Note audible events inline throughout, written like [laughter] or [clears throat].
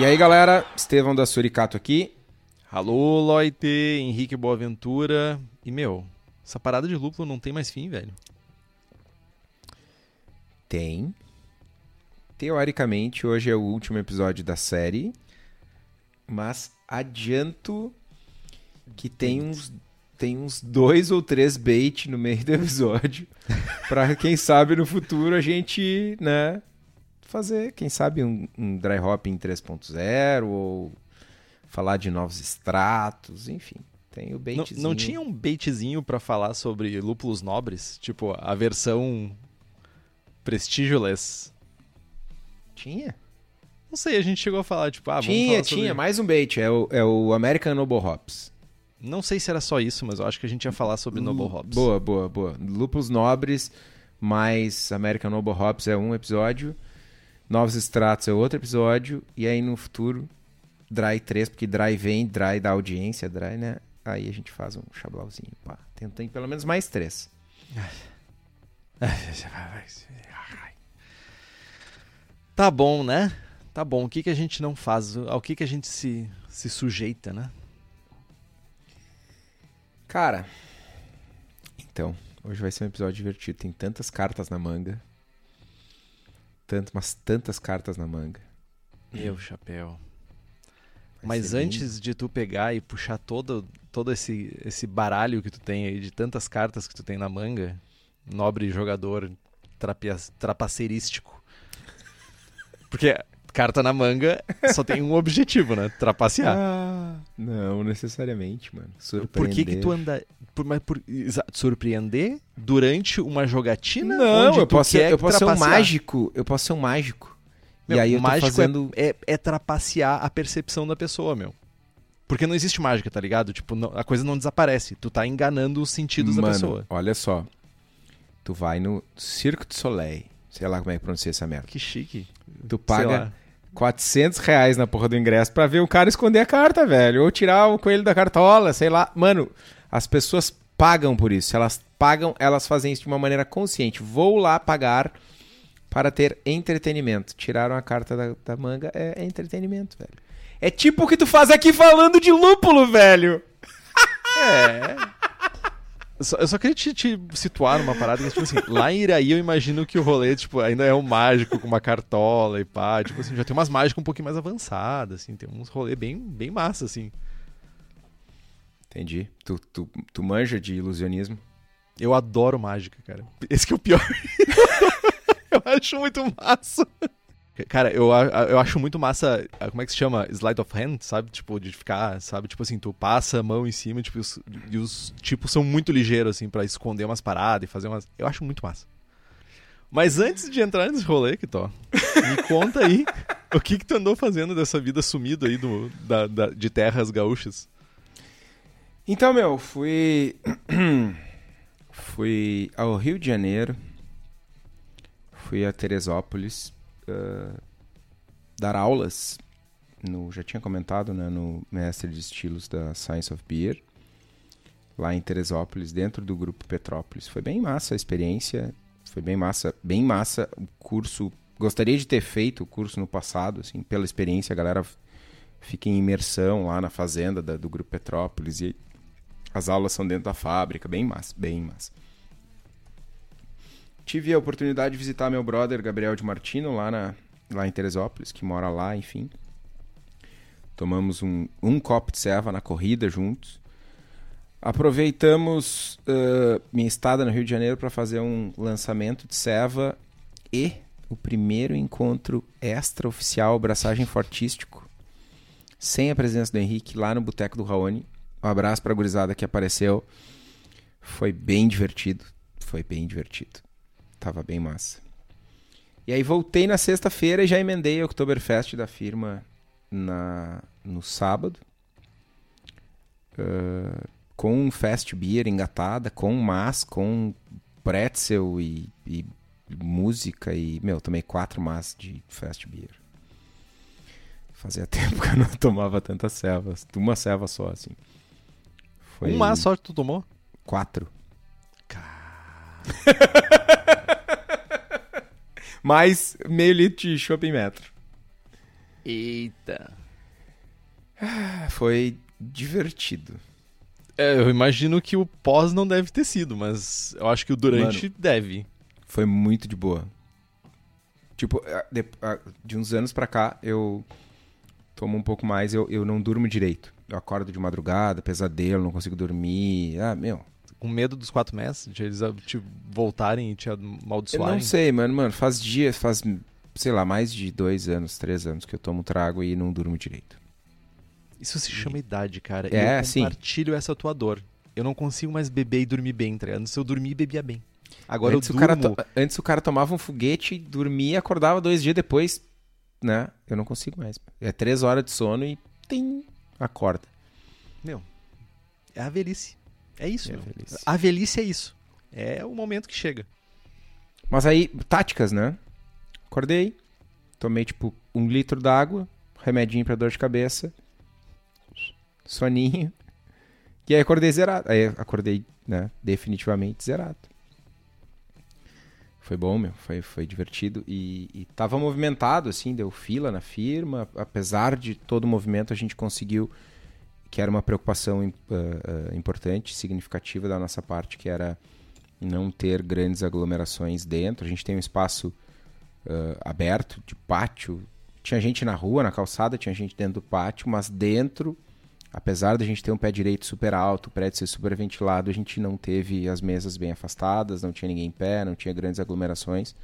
E aí, galera, Estevão da Suricato aqui. Alô, Loite, Henrique Boaventura. E, meu, essa parada de lúpulo não tem mais fim, velho. Tem. Teoricamente, hoje é o último episódio da série. Mas adianto que tem uns, tem uns dois ou três bait no meio do episódio. [laughs] pra quem sabe no futuro a gente, né, fazer, quem sabe, um, um dry hopping 3.0 ou falar de novos extratos, enfim. Tem o Não, baitzinho. não tinha um baitzinho pra falar sobre lúpulos nobres? Tipo, a versão prestigioless? Tinha? Não sei, a gente chegou a falar, tipo, ah, vamos tinha, falar sobre- tinha. Mais um bait. É o, é o American Noble Hops. Não sei se era só isso, mas eu acho que a gente ia falar sobre Noble Hops. Boa, boa, boa. Lúpulos nobres, mais American Noble Hops é um episódio. Novos extratos é outro episódio. E aí no futuro, Dry 3, porque Dry vem, Dry da audiência, Dry, né? Aí a gente faz um chablauzinho. Pá. Tem pelo menos mais três. [laughs] Tá bom, né? Tá bom. O que, que a gente não faz? Ao que, que a gente se, se sujeita, né? Cara, então, hoje vai ser um episódio divertido. Tem tantas cartas na manga. Tanto, mas tantas cartas na manga. Meu chapéu. Vai Mas antes de tu pegar e puxar todo, todo esse, esse baralho que tu tem aí, de tantas cartas que tu tem na manga, nobre jogador trapea- trapaceirístico. [laughs] Porque carta na manga só tem um objetivo, né? Trapacear. Ah, não necessariamente, mano. por que que tu Surpreender. anda... Por, mas por, surpreender durante uma jogatina? Não, onde eu tu posso, quer ser, eu posso ser um mágico. Eu posso ser um mágico. Meu, e aí eu tô mágico é- fazendo. é, é trapacear a percepção da pessoa, meu. Porque não existe mágica, tá ligado? Tipo, não- a coisa não desaparece. Tu tá enganando os sentidos da Mano, pessoa. olha só. Tu vai no Cirque du Soleil. Sei lá como é que pronuncia essa merda. Que chique. Tu paga lá. 400 reais na porra do ingresso pra ver o cara esconder a carta, velho. Ou tirar o coelho da cartola, sei lá. Mano, as pessoas pagam por isso. Se elas pagam, elas fazem isso de uma maneira consciente. Vou lá pagar para ter entretenimento. Tiraram a carta da, da manga, é, é entretenimento, velho. É tipo o que tu faz aqui falando de lúpulo, velho. Eu só, eu só queria te, te situar numa parada que, tipo assim, lá em Iraí eu imagino que o rolê, tipo, ainda é um mágico com uma cartola e pá. Tipo assim, já tem umas mágicas um pouquinho mais avançadas, assim. Tem uns rolê bem, bem massa, assim. Entendi. Tu, tu, tu manja de ilusionismo. Eu adoro mágica, cara. Esse que é o pior. [laughs] eu acho muito massa. Cara, eu, eu acho muito massa, como é que se chama? Slide of hand, sabe? Tipo, de ficar, sabe? Tipo assim, tu passa a mão em cima tipo, e os, e os tipos são muito ligeiros, assim, pra esconder umas paradas e fazer umas... Eu acho muito massa. Mas antes de entrar nesse rolê, Kitó, me [laughs] conta aí o que que tu andou fazendo dessa vida sumida aí do, da, da- de terras gaúchas. Então, meu, fui. [coughs] fui ao Rio de Janeiro. Fui a Teresópolis. Dar aulas. No, já tinha comentado, né? No Mestre de Estilos da Science of Beer. Lá em Teresópolis, dentro do grupo Petrópolis. Foi bem massa a experiência. Foi bem massa. Bem massa o curso. Gostaria de ter feito o curso no passado, assim, pela experiência. A galera fica em imersão lá na fazenda da- do Grupo Petrópolis e as aulas são dentro da fábrica, bem massa, bem massa. Tive a oportunidade de visitar meu brother Gabriel de Martino lá, na, lá em Teresópolis, que mora lá, enfim. Tomamos um, um copo de ceva na corrida juntos. Aproveitamos uh, minha estada no Rio de Janeiro para fazer um lançamento de Seva e o primeiro encontro extra-oficial, braçagem fortístico, sem a presença do Henrique, lá no Boteco do Raoni. Um abraço para a gurizada que apareceu. Foi bem divertido. Foi bem divertido. Tava bem massa. E aí voltei na sexta-feira e já emendei o Oktoberfest da firma na, no sábado. Uh, com um fast beer engatada, com mas, com pretzel e, e, música e, meu, tomei quatro mas de fast beer. Fazia [laughs] tempo que eu não tomava tantas cevas, uma ceva só, assim. Foi... Um mas só que tu tomou? Quatro. [laughs] Mais meio litro de shopping metro. Eita. Ah, foi divertido. É, eu imagino que o pós não deve ter sido, mas eu acho que o durante Mano, deve. Foi muito de boa. Tipo, de, de, uns anos pra cá, eu tomo um pouco mais, eu, eu não durmo direito. Eu acordo de madrugada, pesadelo, não consigo dormir. Ah, meu. Com medo dos quatro meses? De eles te voltarem e te amaldiçoarem? Eu não sei, mano. Mano, faz dias, faz, sei lá, mais de dois anos, três anos que eu tomo trago e não durmo direito. Isso se chama idade, cara. É, eu compartilho sim. essa tua dor. Eu não consigo mais beber e dormir bem, tá Antes eu dormia e bebia bem. Agora antes eu durmo... O cara Antes o cara tomava um foguete, dormia, acordava dois dias depois, né? Eu não consigo mais. É três horas de sono e tem acorda. Meu, é a velhice. É isso, é a velhice. A velhice é isso. É o momento que chega. Mas aí, táticas, né? Acordei, tomei tipo um litro d'água, remedinho pra dor de cabeça, soninho. E aí acordei zerado. Aí acordei, né, definitivamente zerado. Foi bom, meu. Foi, foi divertido. E, e tava movimentado, assim, deu fila na firma. Apesar de todo o movimento, a gente conseguiu, que era uma preocupação uh, uh, importante, significativa da nossa parte, que era não ter grandes aglomerações dentro. A gente tem um espaço uh, aberto, de pátio. Tinha gente na rua, na calçada, tinha gente dentro do pátio, mas dentro apesar da gente ter um pé direito super alto, o prédio ser super ventilado, a gente não teve as mesas bem afastadas, não tinha ninguém em pé, não tinha grandes aglomerações.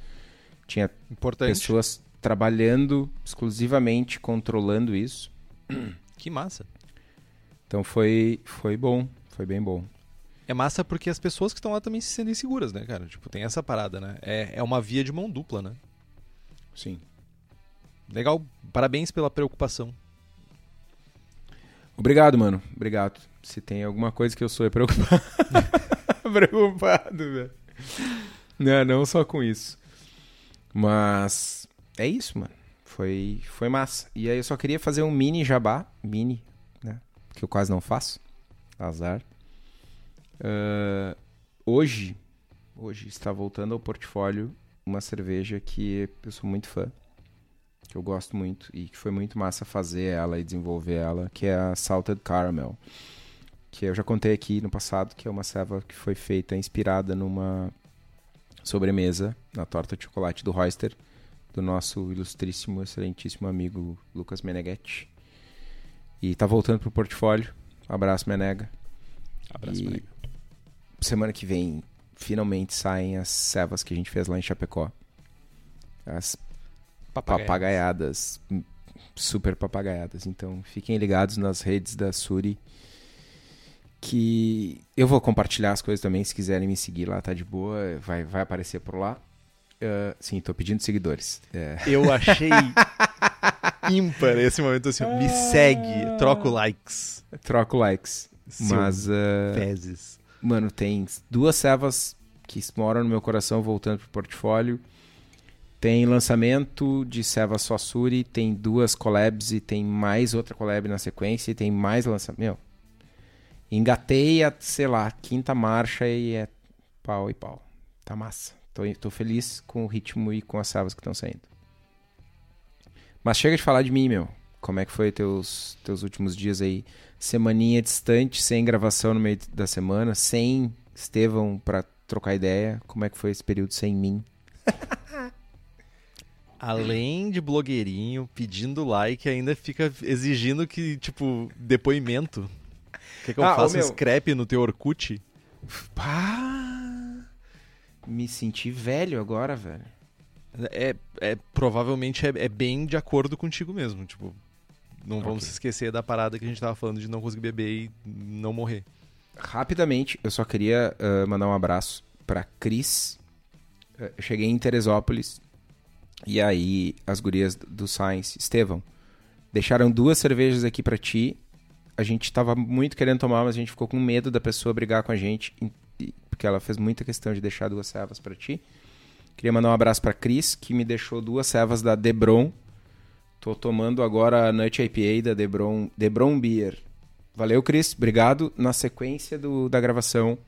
Tinha Importante. pessoas trabalhando exclusivamente controlando isso. Que massa. Então foi, foi bom, foi bem bom. É massa porque as pessoas que estão lá também se sentem seguras, né, cara? Tipo, tem essa parada, né? É, é uma via de mão dupla, né? Sim. Legal, parabéns pela preocupação. Obrigado, mano. Obrigado. Se tem alguma coisa que eu sou é preocupado. [laughs] preocupado, velho. Não, não só com isso. Mas é isso, mano. Foi, foi massa. E aí eu só queria fazer um mini jabá. Mini? Que eu quase não faço. Azar. Uh, hoje, hoje está voltando ao portfólio uma cerveja que eu sou muito fã que eu gosto muito e que foi muito massa fazer ela e desenvolver ela, que é a Salted Caramel. Que eu já contei aqui no passado, que é uma ceva que foi feita inspirada numa sobremesa na torta de chocolate do Royster, do nosso ilustríssimo, excelentíssimo amigo Lucas Meneghetti. E tá voltando pro portfólio. Abraço, Menega. Abraço, e Menega. Semana que vem, finalmente saem as cevas que a gente fez lá em Chapecó. As papagaiadas. papagaiadas. Super papagaiadas. Então fiquem ligados nas redes da Suri. Que eu vou compartilhar as coisas também. Se quiserem me seguir lá, tá de boa. Vai, vai aparecer por lá. Uh, sim, tô pedindo seguidores. É. Eu achei [laughs] ímpar esse momento assim. Me segue, troco likes. Troco likes. Mas. Uh, fezes. Mano, tem duas servas que moram no meu coração voltando pro portfólio. Tem lançamento de Seva Suassuri, tem duas collabs e tem mais outra collab na sequência e tem mais lançamento. Meu, engatei a, sei lá, quinta marcha e é pau e pau. Tá massa. Tô, tô feliz com o ritmo e com as servas que estão saindo. Mas chega de falar de mim, meu. Como é que foi teus, teus últimos dias aí? Semaninha distante, sem gravação no meio da semana, sem Estevão pra trocar ideia. Como é que foi esse período sem mim? [laughs] além de blogueirinho, pedindo like, ainda fica exigindo que, tipo, depoimento. Quer que eu Ah, faça um meu. scrap no teu Orkut? Pá! Me senti velho agora, velho. É, é provavelmente é, é bem de acordo contigo mesmo. Tipo, não vamos Ok. se esquecer da parada que a gente tava falando de não conseguir beber e não morrer. Rapidamente, eu só queria ah, mandar um abraço pra Cris. Eh, Eu cheguei em Teresópolis e aí as gurias do Science, Estevão, deixaram duas cervejas aqui pra ti. A gente tava muito querendo tomar, mas a gente ficou com medo da pessoa brigar com a gente, porque ela fez muita questão de deixar duas servas pra ti. Queria mandar um abraço pra Cris, que me deixou duas servas da Debron. Tô tomando agora a Nut IPA da Debron, Debron Beer. Valeu, Cris. Obrigado. Na sequência do, da gravação,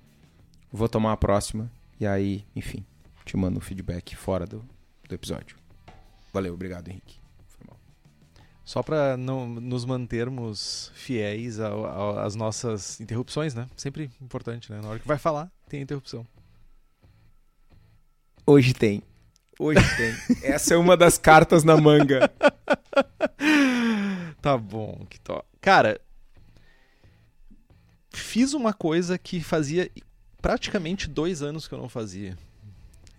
vou tomar a próxima. E aí, enfim, te mando um feedback fora do, do episódio. Valeu, obrigado, Henrique. Só não nos mantermos fiéis às nossas interrupções, né? Sempre importante, né? Na hora que vai falar, tem interrupção. Hoje tem. Hoje tem. Essa é uma das cartas na manga. [laughs] Tá bom, que to... Cara, fiz uma coisa que fazia praticamente dois anos que eu não fazia.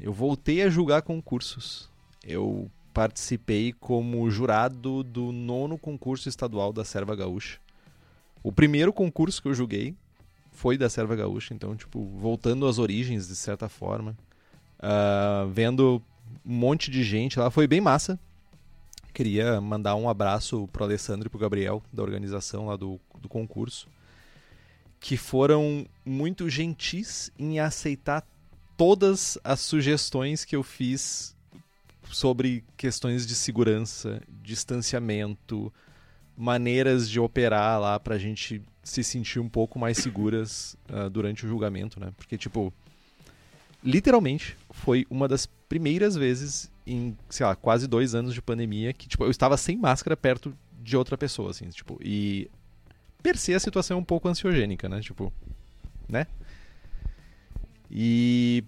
Eu voltei a julgar concursos. Eu participei como jurado do nono concurso estadual da Serva Gaúcha. O primeiro concurso que eu julguei foi da Serva Gaúcha, então, tipo, voltando às origens, de certa forma. Ah, vendo um monte de gente lá, foi bem massa. Queria mandar um abraço pro Alessandro e pro Gabriel, da organização lá do, do concurso, que foram muito gentis em aceitar todas as sugestões que eu fiz sobre questões de segurança, distanciamento, maneiras de operar lá pra gente se sentir um pouco mais seguras ah, durante o julgamento, né? Porque, tipo, literalmente foi uma das primeiras vezes em, sei lá, quase dois anos de pandemia que, tipo, eu estava sem máscara perto de outra pessoa, assim, tipo, e per se a situação é um pouco ansiogênica, né? Tipo, né? E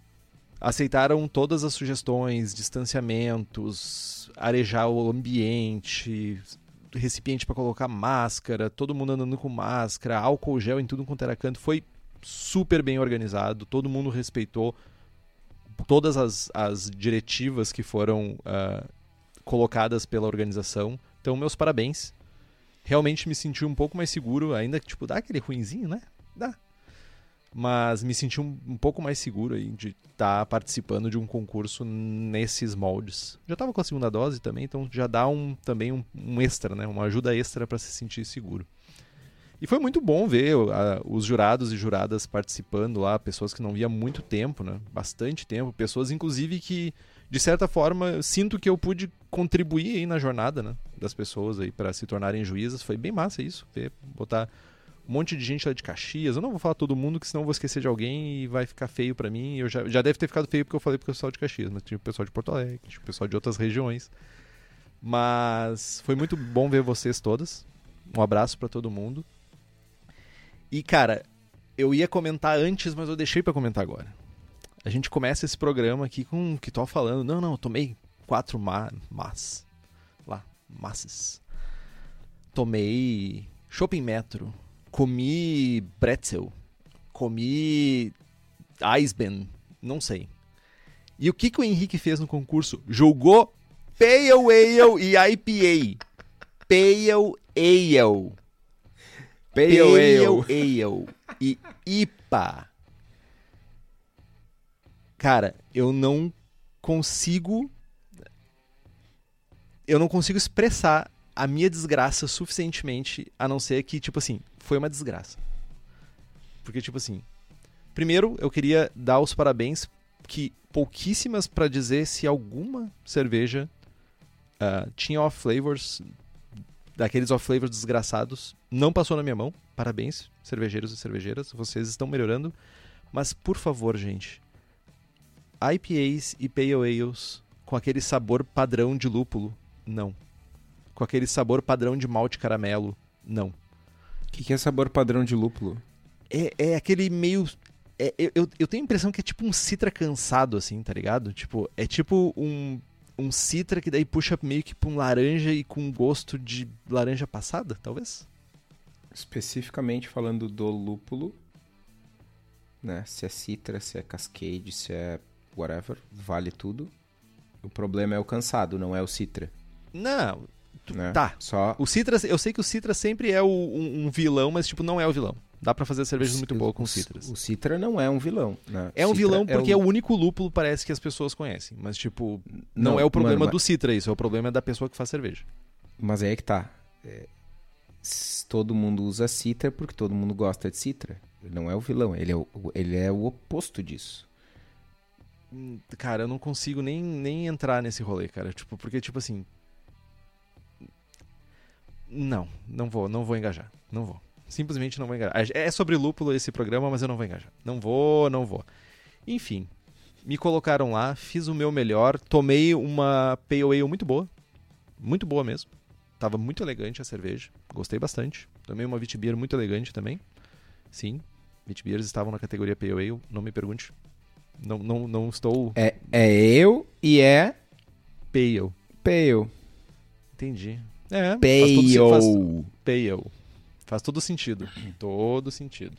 aceitaram todas as sugestões, distanciamentos, arejar o ambiente, recipiente para colocar máscara, todo mundo andando com máscara, álcool gel em tudo quanto era canto. Foi super bem organizado, todo mundo respeitou todas as, as diretivas que foram ah, colocadas pela organização. Então, meus parabéns. Realmente me senti um pouco mais seguro, ainda que, tipo, dá aquele ruinzinho, né? Dá. Mas me senti um, um pouco mais seguro aí de estar participando de um concurso nesses moldes. Já estava com a segunda dose também, então já dá um, também um, um extra, né? Uma ajuda extra para se sentir seguro. E foi muito bom ver os jurados e juradas participando lá, pessoas que não via muito tempo, né? Bastante tempo, pessoas inclusive que de certa forma sinto que eu pude contribuir aí na jornada, né, das pessoas aí para se tornarem juízas. Foi bem massa isso, ver, botar um monte de gente lá de Caxias. Eu não vou falar todo mundo, que senão eu vou esquecer de alguém e vai ficar feio para mim. Eu já, já deve ter ficado feio porque eu falei pro pessoal de Caxias, mas tinha o pessoal de Porto Alegre, tinha o pessoal de outras regiões. Mas foi muito bom ver vocês todas. Um abraço para todo mundo. E cara, eu ia comentar antes, mas eu deixei para comentar agora. A gente começa esse programa aqui com o que tô falando. Não, não, eu tomei quatro ma mas lá, massas. Tomei shopping metro, comi pretzel, comi Eisben, não sei. E o que, que o Henrique fez no concurso? Julgou Pale Ale e IPA. Pale Ale. Pale Ale. Ale e IPA. Cara, eu não consigo. Eu não consigo expressar a minha desgraça suficientemente, a não ser que, tipo assim, foi uma desgraça. Porque, tipo assim, primeiro eu queria dar os parabéns que pouquíssimas pra dizer se alguma cerveja ah, tinha off flavors daqueles off flavors desgraçados não passou na minha mão. Parabéns, cervejeiros e cervejeiras, vocês estão melhorando. Mas por favor, gente, IPAs e Pale Ales com aquele sabor padrão de lúpulo, não. Com aquele sabor padrão de malte caramelo, não. O que, que é sabor padrão de lúpulo? É, é aquele meio. é- eu, eu tenho a impressão que é tipo um citra cansado, assim, tá ligado? Tipo, é tipo um, um citra que daí puxa meio que pra um laranja e com gosto de laranja passada, talvez? Especificamente falando do lúpulo, né? Se é citra, se é cascade, se é whatever, vale tudo. O problema é o cansado, não é o citra. Não, tu- Né? tá. Só O Citra, eu sei que o Citra sempre é o- um, um vilão, mas tipo, não é o vilão. Dá pra fazer cervejas muito boas com o, citras. O citra não é um vilão. Né? É um Citra vilão porque é o... o único lúpulo parece que as pessoas conhecem. Mas, tipo, não, Não, é o problema mano, do Citra isso, é o problema da pessoa que faz cerveja. Mas aí é que tá. É, todo mundo usa citra porque todo mundo gosta de citra. Ele não é o vilão, ele é o, ele é o oposto disso. Hum, Cara, eu não consigo nem, nem entrar nesse rolê, cara. Tipo, porque, tipo assim. Não, não vou, não vou engajar. Não vou. Simplesmente não vou engajar. É sobre lúpulo esse programa, mas eu não vou engajar. Não vou, não vou. Enfim, me colocaram lá, fiz o meu melhor, tomei uma Pale Ale muito boa. Muito boa mesmo. Tava muito elegante a cerveja. Gostei bastante. Tomei uma Vitibir muito elegante também. Sim, Vitibieres estavam na categoria Pale Ale. Não me pergunte. Não, não, não estou É, é eu e é pale. pale. Entendi. É, faz sen- faz, Pale. Faz todo sentido. [clears throat] todo sentido.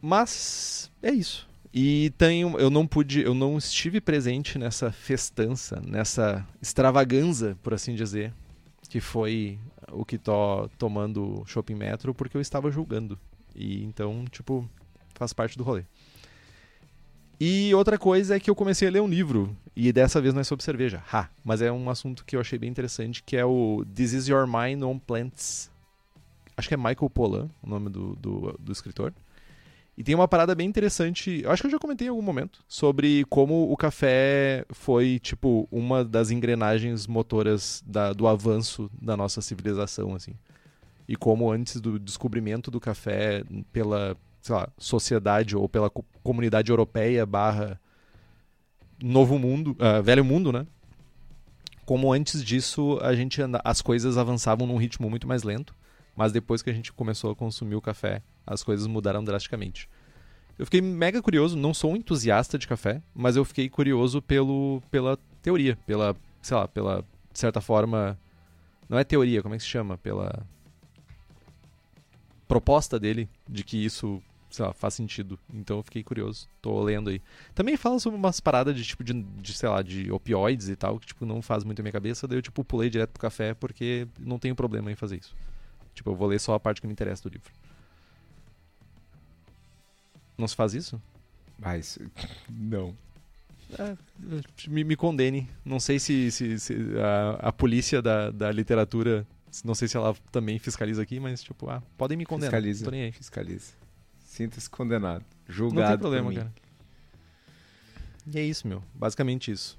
Mas é isso. E tenho, eu não pude, eu não estive presente nessa festança, nessa extravaganza, por assim dizer, que foi o que tô tomando Shopping Metro, porque eu estava julgando. E então, tipo, faz parte do rolê. E outra coisa é que eu comecei a ler um livro, e dessa vez não é sobre cerveja, ha, mas é um assunto que eu achei bem interessante, que é o This Is Your Mind on Plants. Acho que é Michael Pollan, o nome do, do, do escritor. E tem uma parada bem interessante, eu acho que eu já comentei em algum momento, sobre como o café foi, tipo, uma das engrenagens motoras da, do avanço da nossa civilização, assim. E como antes do descobrimento do café pela, sei lá, sociedade ou pela co- comunidade europeia barra novo mundo, ah, velho mundo, né? Como antes disso a gente anda, as coisas avançavam num ritmo muito mais lento, mas depois que a gente começou a consumir o café, as coisas mudaram drasticamente. Eu fiquei mega curioso, não sou um entusiasta de café, mas eu fiquei curioso pelo, pela teoria, pela, sei lá, pela de certa forma, não é teoria, como é que se chama? Pela proposta dele de que isso, sei lá, faz sentido. Então eu fiquei curioso, tô lendo aí. Também fala sobre umas paradas de tipo de, de, sei lá, de opioides e tal, que tipo não faz muito a minha cabeça, daí eu tipo pulei direto pro café porque não tenho problema em fazer isso. Tipo, eu vou ler só a parte que me interessa do livro. Não se faz isso? Mas não. É, me, me condene. Não sei se, se, se a, a polícia da, da literatura, não sei se ela também fiscaliza aqui, mas tipo, ah, podem me condenar. Fiscaliza. Tô nem aí. Fiscaliza. Sinta-se condenado. Julgado. Não tem problema, cara. E é isso, meu. Basicamente isso.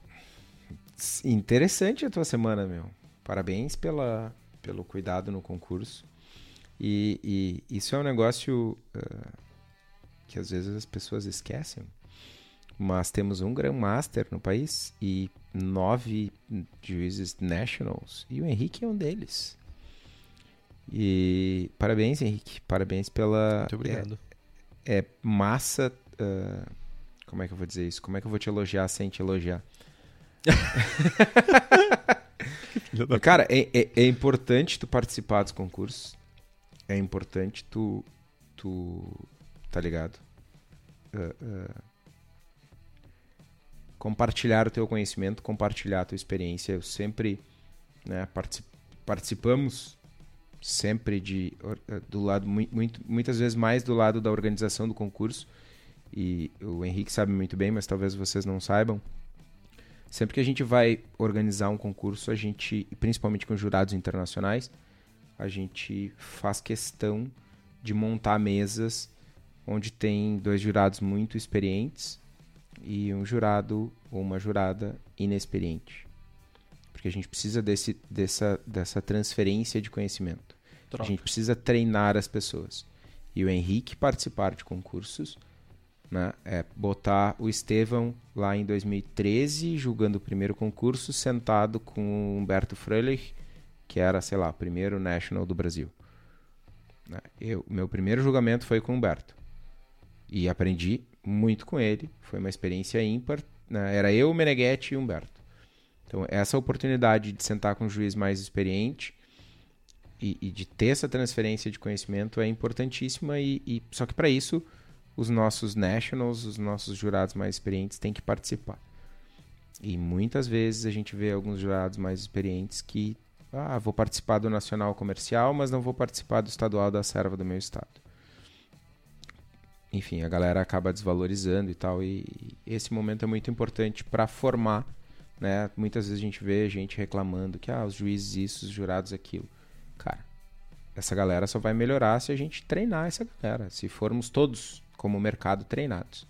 Interessante a tua semana, meu. Parabéns pela, pelo cuidado no concurso. E, e isso é um negócio ah, que às vezes as pessoas esquecem. Mas temos um Grandmaster no país e nove juízes nationals. E o Henrique é um deles. E parabéns, Henrique. Parabéns pela. Muito obrigado. É, é massa. ah, como é que eu vou dizer isso? Como é que eu vou te elogiar sem te elogiar? Cara, é, é, é importante tu participar dos concursos. É importante tu. tu tá ligado? Ah, ah, compartilhar o teu conhecimento, compartilhar a tua experiência. Eu sempre. Né, particip- participamos sempre de eh, do lado mui- muito, muitas vezes mais do lado da organização do concurso. E o Henrique sabe muito bem mas talvez vocês não saibam. Sempre que a gente vai organizar um concurso a gente principalmente com jurados internacionais a gente faz questão de montar mesas onde tem dois jurados muito experientes e um jurado ou uma jurada inexperiente porque a gente precisa desse, dessa, dessa transferência de conhecimento a gente precisa treinar as pessoas. E o Henrique participar de concursos, né, é botar o Estevão lá em 2013, julgando o primeiro concurso, sentado com o Humberto Fröhlich, que era, sei lá, primeiro national do Brasil. Né, Eu, meu primeiro julgamento foi com o Humberto. E aprendi muito com ele. Foi uma experiência ímpar. né, Era eu, o Meneghetti e o Humberto. Então, essa oportunidade de sentar com um juiz mais experiente e, e de ter essa transferência de conhecimento é importantíssima e, e só que para isso os nossos nationals, os nossos jurados mais experientes têm que participar. E muitas vezes a gente vê alguns jurados mais experientes que ah, vou participar do nacional comercial, mas não vou participar do estadual da serva do meu estado. Enfim, a galera acaba desvalorizando e tal e esse momento é muito importante para formar, né? Muitas vezes a gente vê gente reclamando que ah, os juízes isso, os jurados aquilo. Cara, essa galera só vai melhorar se a gente treinar essa galera, se formos todos como mercado treinados.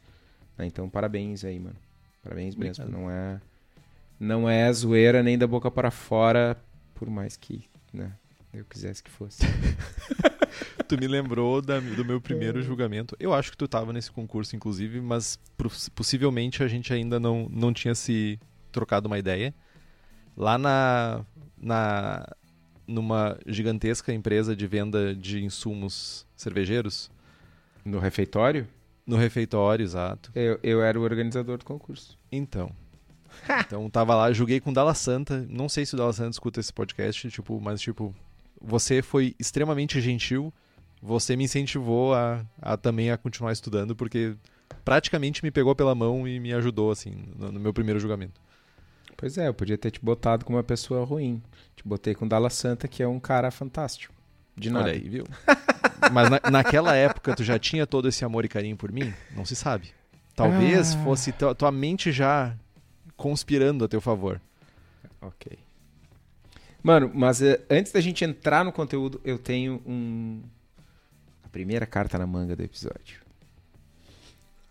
Né? Então, parabéns aí, mano. Parabéns mesmo. Não é, não é zoeira nem da boca para fora, por mais que né, eu quisesse que fosse. [laughs] tu me lembrou da, do meu primeiro é. julgamento. Eu acho que tu estava nesse concurso, inclusive, mas possivelmente a gente ainda não, não tinha se trocado uma ideia. Lá na, na numa gigantesca empresa de venda de insumos cervejeiros. No refeitório? No refeitório, exato. Eu, eu era o organizador do concurso. Então. [laughs] então tava lá, joguei com o Dalla Santa. Não sei se o Dalla Santa escuta esse podcast, tipo, mas tipo, você foi extremamente gentil. Você me incentivou a, a também a continuar estudando, porque praticamente me pegou pela mão e me ajudou, assim, no, no meu primeiro julgamento. Pois é, eu podia ter te botado como uma pessoa ruim. Te botei com o Dalla Santa, que é um cara fantástico. De nada. Olha aí, viu? [laughs] Mas na, naquela época tu já tinha todo esse amor e carinho por mim? Não se sabe. Talvez ah. fosse tua, tua mente já conspirando a teu favor. Ok. Mano, mas uh, antes da gente entrar no conteúdo, eu tenho um. A primeira carta na manga do episódio.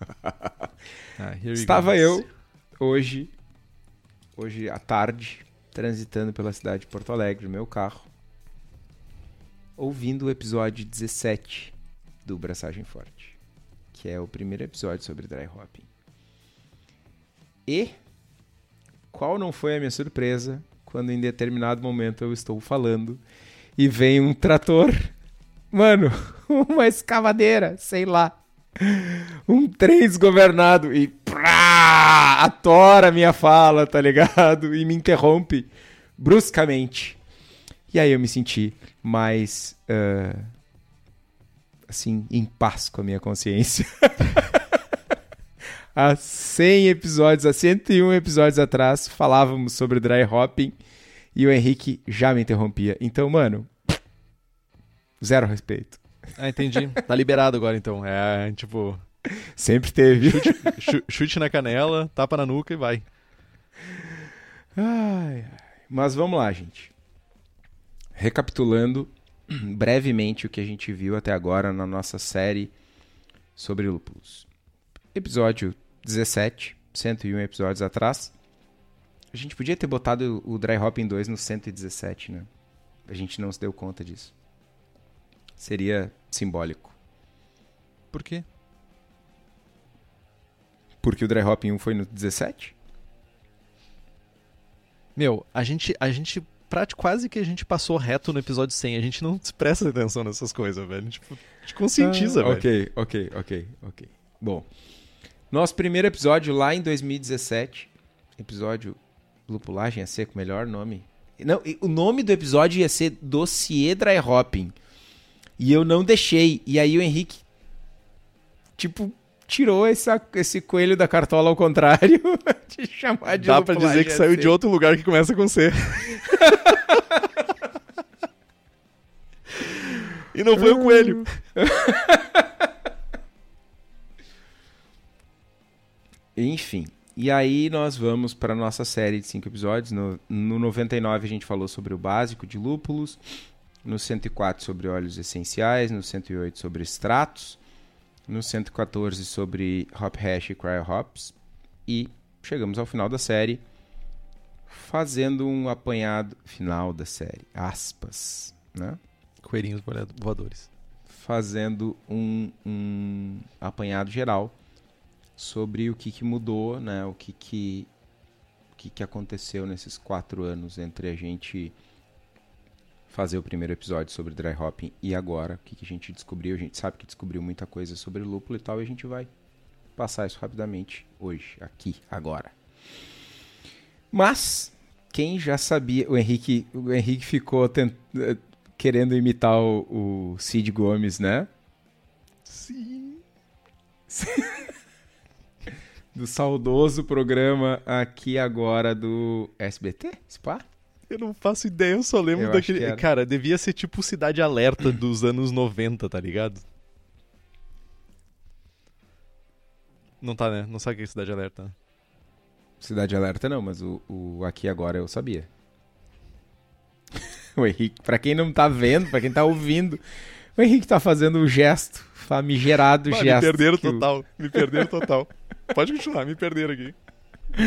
[laughs] ah, Estava eu hoje, hoje à tarde, transitando pela cidade de Porto Alegre, no meu carro ouvindo o episódio 17 do Braçagem Forte, que é o primeiro episódio sobre dry hopping. E qual não foi a minha surpresa quando em determinado momento eu estou falando e vem um trator, mano, [laughs] uma escavadeira, sei lá, um trem desgovernado e prá, atora minha fala, tá ligado? E me interrompe bruscamente. E aí eu me senti mais uh, assim, em paz com a minha consciência. [laughs] há 100 episódios, há 101 episódios atrás, falávamos sobre dry hopping e o Henrique já me interrompia. Então, mano, zero respeito. Ah, entendi. [laughs] Tá liberado agora então. É, tipo. Sempre teve. Chute, chute na canela, tapa na nuca e vai. Ai, mas vamos lá, gente recapitulando [clears throat] brevemente o que a gente viu até agora na nossa série sobre lúpulos. Episódio 17, 101 episódios atrás. A gente podia ter botado o Dry Hopping 2 no 117, né? A gente não se deu conta disso. Seria simbólico. Por quê? Porque o Dry Hopping 1 foi no 17? Meu, a gente, a gente quase que a gente passou reto no episódio 100. A gente não presta atenção nessas coisas, velho. Tipo, a gente conscientiza, ah, velho. Ok, ok, ok, ok. Bom, nosso primeiro episódio lá em 2017, episódio Lupulagem a Seco, melhor nome. Não, o nome do episódio ia ser Dossiê Dry Hopping. E eu não deixei. E aí o Henrique, tipo, tirou essa, esse coelho da cartola ao contrário [laughs] de chamar de Dá pra dizer que saiu de outro lugar que começa com C. [laughs] e não foi o coelho. [laughs] Enfim. E aí nós vamos para nossa série de cinco episódios. No, no 99 a gente falou sobre o básico de lúpulos. No 104 sobre óleos essenciais. No 108 sobre extratos no 114 sobre Hop Hash e Cryo Hops e chegamos ao final da série fazendo um apanhado final da série, aspas, né? Coelhinhos voadores. Fazendo um, um apanhado geral sobre o que, que mudou, né? O que que, o que que aconteceu nesses quatro anos entre a gente fazer o primeiro episódio sobre dry hopping e agora, o que, que a gente descobriu. A gente sabe que descobriu muita coisa sobre lúpulo e tal, e a gente vai passar isso rapidamente hoje, aqui, agora. Mas, quem já sabia, o Henrique, o Henrique ficou tent... querendo imitar o, o Cid Gomes, né? Sim. [laughs] do saudoso programa aqui agora do SBT, Spa? Eu não faço ideia, eu só lembro Eu daquele. Cara, devia ser tipo Cidade Alerta [clears throat] dos anos 90, tá ligado? Não tá, né? Não sabe o que é Cidade Alerta. né? Cidade Alerta não, mas o, o aqui agora eu sabia. [laughs] o Henrique, pra quem não tá vendo, pra quem tá ouvindo, o Henrique tá fazendo o gesto, famigerado me gesto. perderam que o- total. Me perderam total. [laughs] Pode continuar, me perderam aqui.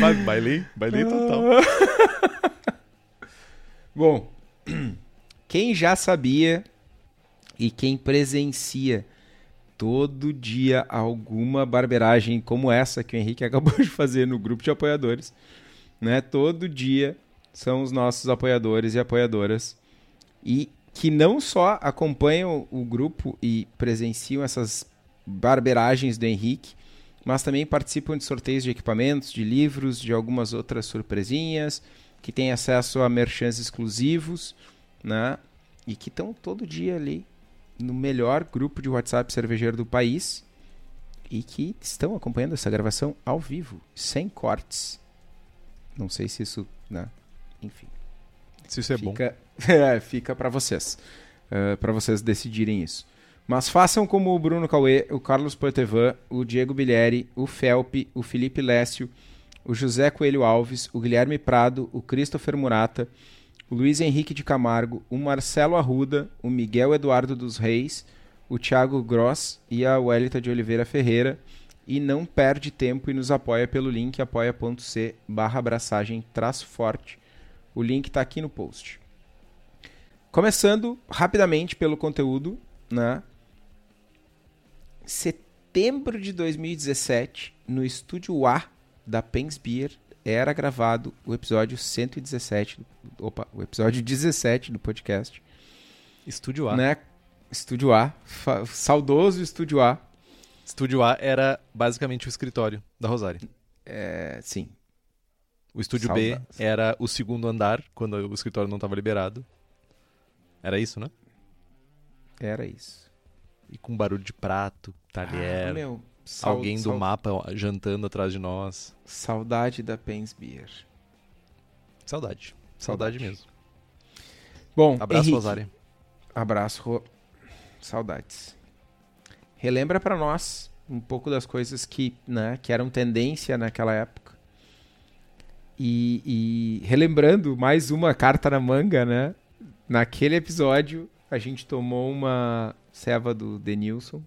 Ba- Bailei, bailei total. [laughs] Bom, [clears throat] quem já sabia e quem presencia todo dia alguma barbeiragem como essa que o Henrique [laughs] acabou de fazer no grupo de apoiadores, né? Todo dia são os nossos apoiadores e apoiadoras e que não só acompanham o grupo e presenciam essas barbeiragens do Henrique, mas também participam de sorteios de equipamentos, de livros, de algumas outras surpresinhas, que têm acesso a merchans exclusivos, né? E que estão todo dia ali no melhor grupo de WhatsApp cervejeiro do país e que estão acompanhando essa gravação ao vivo, sem cortes. Não sei se isso, né? Enfim. Se isso é bom. Fica, [laughs] é, fica para vocês. para vocês decidirem isso. Mas façam como o Bruno Cauê, o Carlos Poitevin, o Diego Bilieri, o Felpe, o Felipe Lécio, o José Coelho Alves, o Guilherme Prado, o Christopher Murata, o Luiz Henrique de Camargo, o Marcelo Arruda, o Miguel Eduardo dos Reis, o Thiago Gross e a Welita de Oliveira Ferreira. E não perde tempo e nos apoia pelo link apoia.c barra abraçagem traço forte. O link está aqui no post. Começando rapidamente pelo conteúdo, né? Setembro de 2017, no estúdio A da Pens Beer, era gravado o episódio 117, do- opa, o episódio 17 do podcast, Estúdio A. né? Estúdio A, saudoso Estúdio A. Estúdio A era basicamente o escritório da Rosário. É, sim, O estúdio B Saudades. era o segundo andar, quando o escritório não estava liberado. Era isso, né? era isso. E com barulho de prato, talher, Ah, meu, sau- alguém do mapa jantando atrás de nós. Saudade da Pens Beer. Saudade. Saudade, Saudade. mesmo. Bom, Abraço, Henrique, Rosário. Abraço, Rô. Saudades. Relembra pra nós um pouco das coisas que, né, que eram tendência naquela época. E, e relembrando mais uma carta na manga, né? Naquele episódio, a gente tomou uma ceva do Denilson.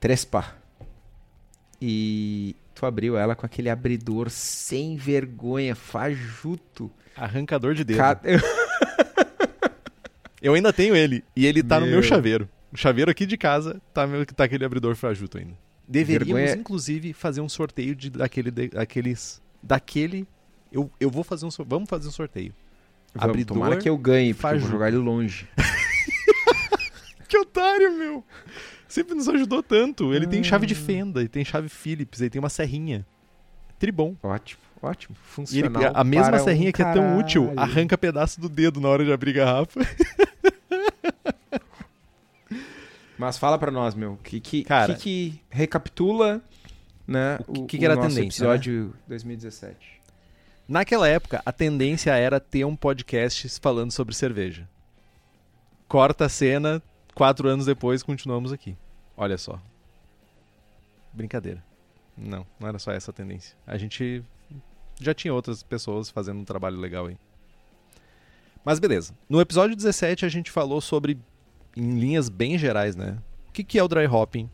Trespa. E tu abriu ela com aquele abridor sem vergonha, fajuto. Arrancador de dedo. Ca- Eu ainda tenho ele. E ele tá no meu Meu. chaveiro. O chaveiro aqui de casa tá, meu, tá aquele abridor fajuto ainda. Deveríamos, Vergonha- inclusive, fazer um sorteio de, daquele, de- daqueles. Daquele. Eu, eu vou fazer um sor- Vamos fazer um sorteio. Vamos, Abridor tomara que eu ganhe, porque eu vou jogar ele longe. [laughs] Que otário, meu! Sempre nos ajudou tanto. Ele tem chave de fenda, ele tem chave Phillips, ele tem uma serrinha. Tribom. Ótimo, ótimo. E ele, Funcional. a mesma para um serrinha que é tão útil, arranca pedaço do dedo na hora de abrir garrafa. [laughs] Mas fala pra nós, meu. Que que, Cara. que, que recapitula, né? O que que era a tendência, né? episódio 2017. Naquela época, a tendência era ter um podcast falando sobre cerveja. Corta a cena, quatro anos depois continuamos aqui. Olha só. Brincadeira. Não, não era só essa a tendência. A gente já tinha outras pessoas fazendo um trabalho legal aí. Mas beleza. No episódio 17 a gente falou sobre, em linhas bem gerais, né? O que, que é o dry hopping?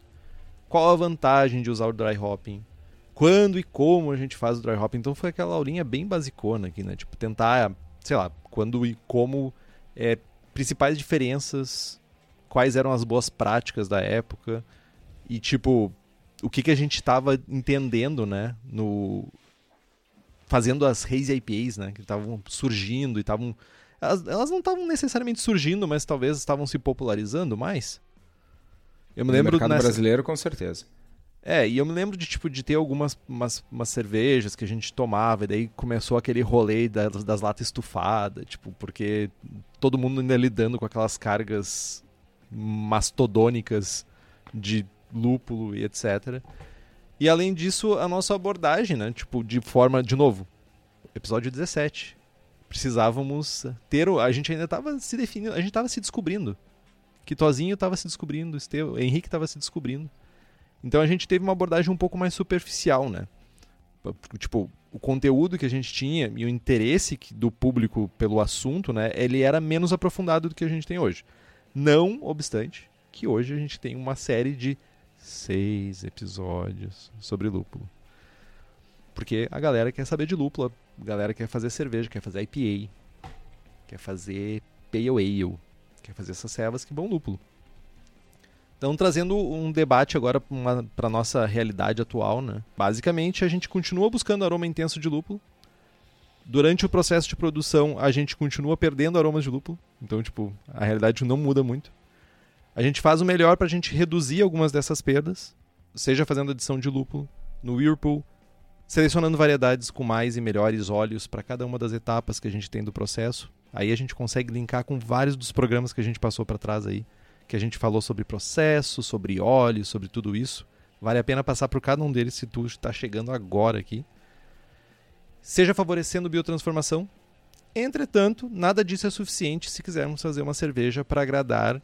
Qual a vantagem de usar o dry hopping? quando e como a gente faz o dry hopping. Então foi aquela aulinha bem basicona aqui, né? Tipo, tentar, sei lá, quando e como, é, principais diferenças, quais eram as boas práticas da época e, tipo, o que, que a gente estava entendendo, né? No... Fazendo as Haze IPAs, né? Que estavam surgindo e estavam... Elas, elas não estavam necessariamente surgindo, mas talvez estavam se popularizando mais. Eu me No lembro mercado nessa... brasileiro, com certeza. É, e eu me lembro de, tipo, de ter algumas umas, umas cervejas que a gente tomava, e daí começou aquele rolê das, das latas estufadas, tipo, porque todo mundo ainda lidando com aquelas cargas mastodônicas de lúpulo e etc. E além disso, a nossa abordagem, né, tipo, de forma, de novo, episódio 17. Precisávamos ter, a gente ainda estava se definindo, a gente estava se descobrindo. Quitozinho estava se descobrindo, Esteu, Henrique estava se descobrindo. Então a gente teve uma abordagem um pouco mais superficial, né? Tipo, o conteúdo que a gente tinha e o interesse do público pelo assunto, né? Ele era menos aprofundado do que a gente tem hoje. Não obstante que hoje a gente tem uma série de seis episódios sobre lúpulo. Porque a galera quer saber de lúpulo, a galera quer fazer cerveja, quer fazer IPA, quer fazer Pale Ale, quer fazer essas servas que vão lúpulo. Então, trazendo um debate agora para a nossa realidade atual, né? Basicamente, a gente continua buscando aroma intenso de lúpulo. Durante o processo de produção, a gente continua perdendo aromas de lúpulo. Então, tipo, a realidade não muda muito. A gente faz o melhor para a gente reduzir algumas dessas perdas, seja fazendo adição de lúpulo no Whirlpool, selecionando variedades com mais e melhores óleos para cada uma das etapas que a gente tem do processo. Aí a gente consegue linkar com vários dos programas que a gente passou para trás aí que a gente falou sobre processo, sobre óleo, sobre tudo isso. Vale a pena passar por cada um deles se tu está chegando agora aqui. Seja favorecendo biotransformação. Entretanto, nada disso é suficiente se quisermos fazer uma cerveja para agradar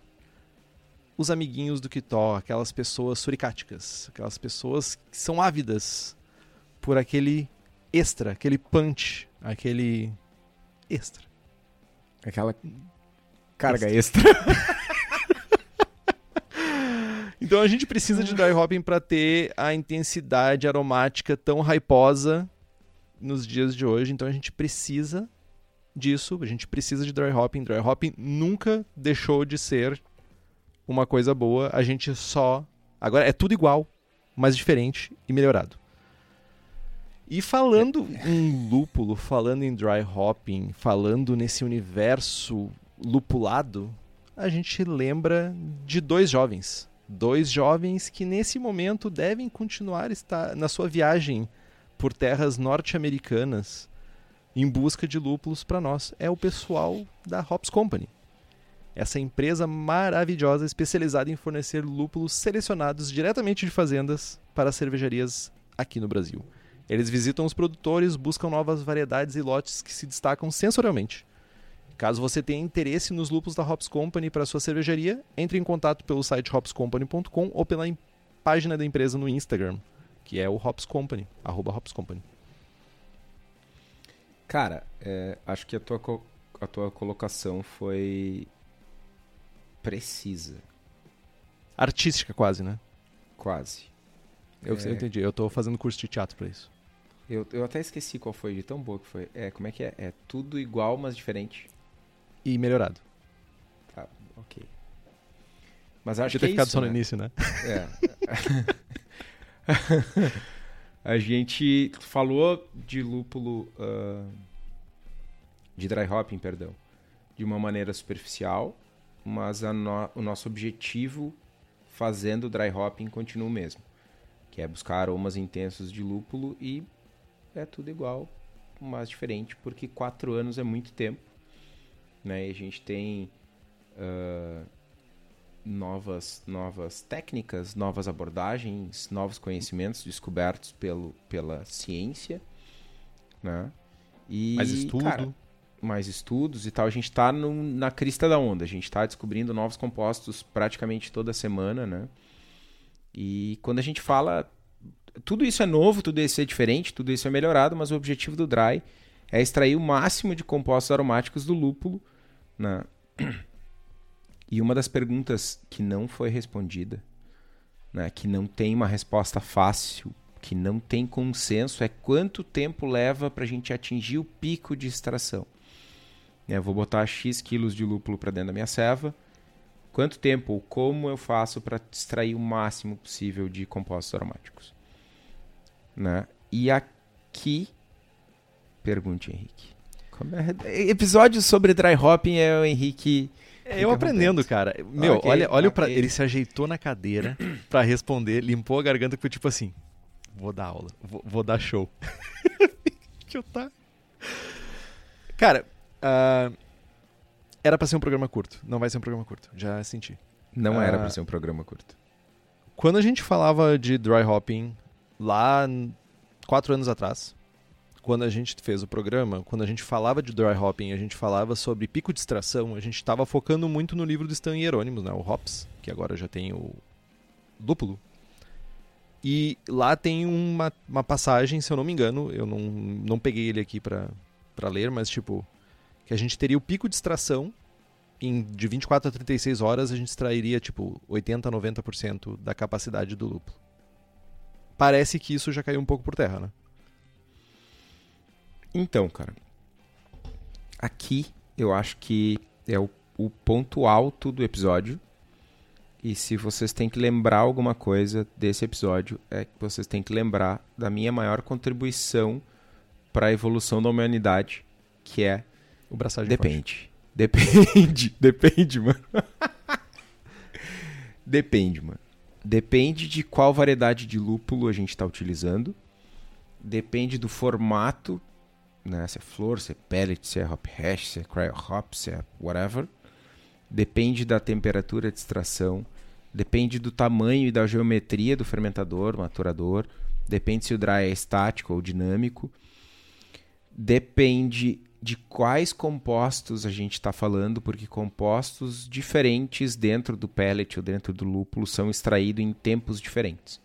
os amiguinhos do Kitó, aquelas pessoas suricáticas, aquelas pessoas que são ávidas por aquele extra, aquele punch, aquele extra. Aquela carga extra. extra. [laughs] Então a gente precisa de dry hopping para ter a intensidade aromática tão raiposa nos dias de hoje. Então a gente precisa disso, a gente precisa de dry hopping. Dry hopping nunca deixou de ser uma coisa boa, a gente só. Agora é tudo igual, mas diferente e melhorado. E falando em lúpulo, falando em dry hopping, falando nesse universo lupulado, a gente lembra de dois jovens Dois jovens que nesse momento devem continuar estar na sua viagem por terras norte-americanas em busca de lúpulos para nós. É o pessoal da Hops Company. Essa empresa maravilhosa especializada em fornecer lúpulos selecionados diretamente de fazendas para cervejarias aqui no Brasil. Eles visitam os produtores, buscam novas variedades e lotes que se destacam sensorialmente Caso você tenha interesse nos lúpulos da Hops Company para sua cervejaria, entre em contato pelo site hopscompany.com ou pela página da empresa no Instagram, que é o Hops Company, arroba Hops Company. Cara, é, acho que a tua, a tua colocação foi precisa. Artística quase, né? Quase. Eu, é... eu entendi, eu estou fazendo curso de teatro para isso. Eu, eu até esqueci qual foi, de tão boa que foi. É, como é que é? É tudo igual, mas diferente e melhorado. Tá, ok. Mas acho Podia que ter é ficado isso, só né? no início, né? É. [laughs] [laughs] a gente falou de lúpulo. Uh, de dry hopping, perdão. De uma maneira superficial, mas no, o nosso objetivo fazendo dry hopping continua o mesmo. Que é buscar aromas intensos de lúpulo e é tudo igual, mas diferente, porque quatro anos é muito tempo né? E a gente tem uh, novas, novas técnicas, novas abordagens, novos conhecimentos descobertos pelo, pela ciência, né? E, mais estudo. Cara, mais estudos e tal. A gente está na crista da onda. A gente está descobrindo novos compostos praticamente toda semana, né? E quando a gente fala... Tudo isso é novo, tudo isso é diferente, tudo isso é melhorado, mas o objetivo do Dry é extrair o máximo de compostos aromáticos do lúpulo né? E uma das perguntas que não foi respondida, né, que não tem uma resposta fácil, que não tem consenso, é quanto tempo leva para a gente atingir o pico de extração. Eu vou botar X quilos de lúpulo para dentro da minha ceva. Quanto tempo ou como eu faço para extrair o máximo possível de compostos aromáticos? Né? E aqui, pergunte, Henrique. É? Episódios sobre dry hopping é o Henrique eu aprendendo, cara. Meu, Ok, olha, olha o pra... ele se ajeitou na cadeira [clears throat] pra responder, limpou a garganta e foi tipo assim: vou dar aula, vou, vou dar show. [laughs] Eu tá. Cara, ah, era pra ser um programa curto. Não vai ser um programa curto, já senti. Não era Ah. pra ser um programa curto. Quando a gente falava de dry hopping lá quatro anos atrás, quando a gente fez o programa, quando a gente falava de dry hopping, a gente falava sobre pico de extração, a gente estava focando muito no livro do Stan Hieronymus, né, o Hops, que agora já tem o lúpulo. E lá tem uma, uma passagem, se eu não me engano, eu não, não peguei ele aqui pra ler, mas tipo, que a gente teria o pico de extração em, de 24 a 36 horas a gente extrairia tipo 80 a 90% da capacidade do lúpulo. Parece que isso já caiu um pouco por terra, né? Então, cara, aqui eu acho que é o, o ponto alto do episódio. E se vocês têm que lembrar alguma coisa desse episódio, é que vocês têm que lembrar da minha maior contribuição para a evolução da humanidade, que é O braçagem Depende. Depende. [laughs] Depende, mano. Depende, mano. Depende de qual variedade de lúpulo a gente está utilizando. Depende do formato, né? Se é flor, se é pellet, se é hop hash, se é cryo hop, se é whatever. Depende da temperatura de extração. Depende do tamanho e da geometria do fermentador, maturador. Depende se o dry é estático ou dinâmico depende de quais compostos a gente está falando, porque compostos diferentes dentro do pellet ou dentro do lúpulo são extraídos em tempos diferentes.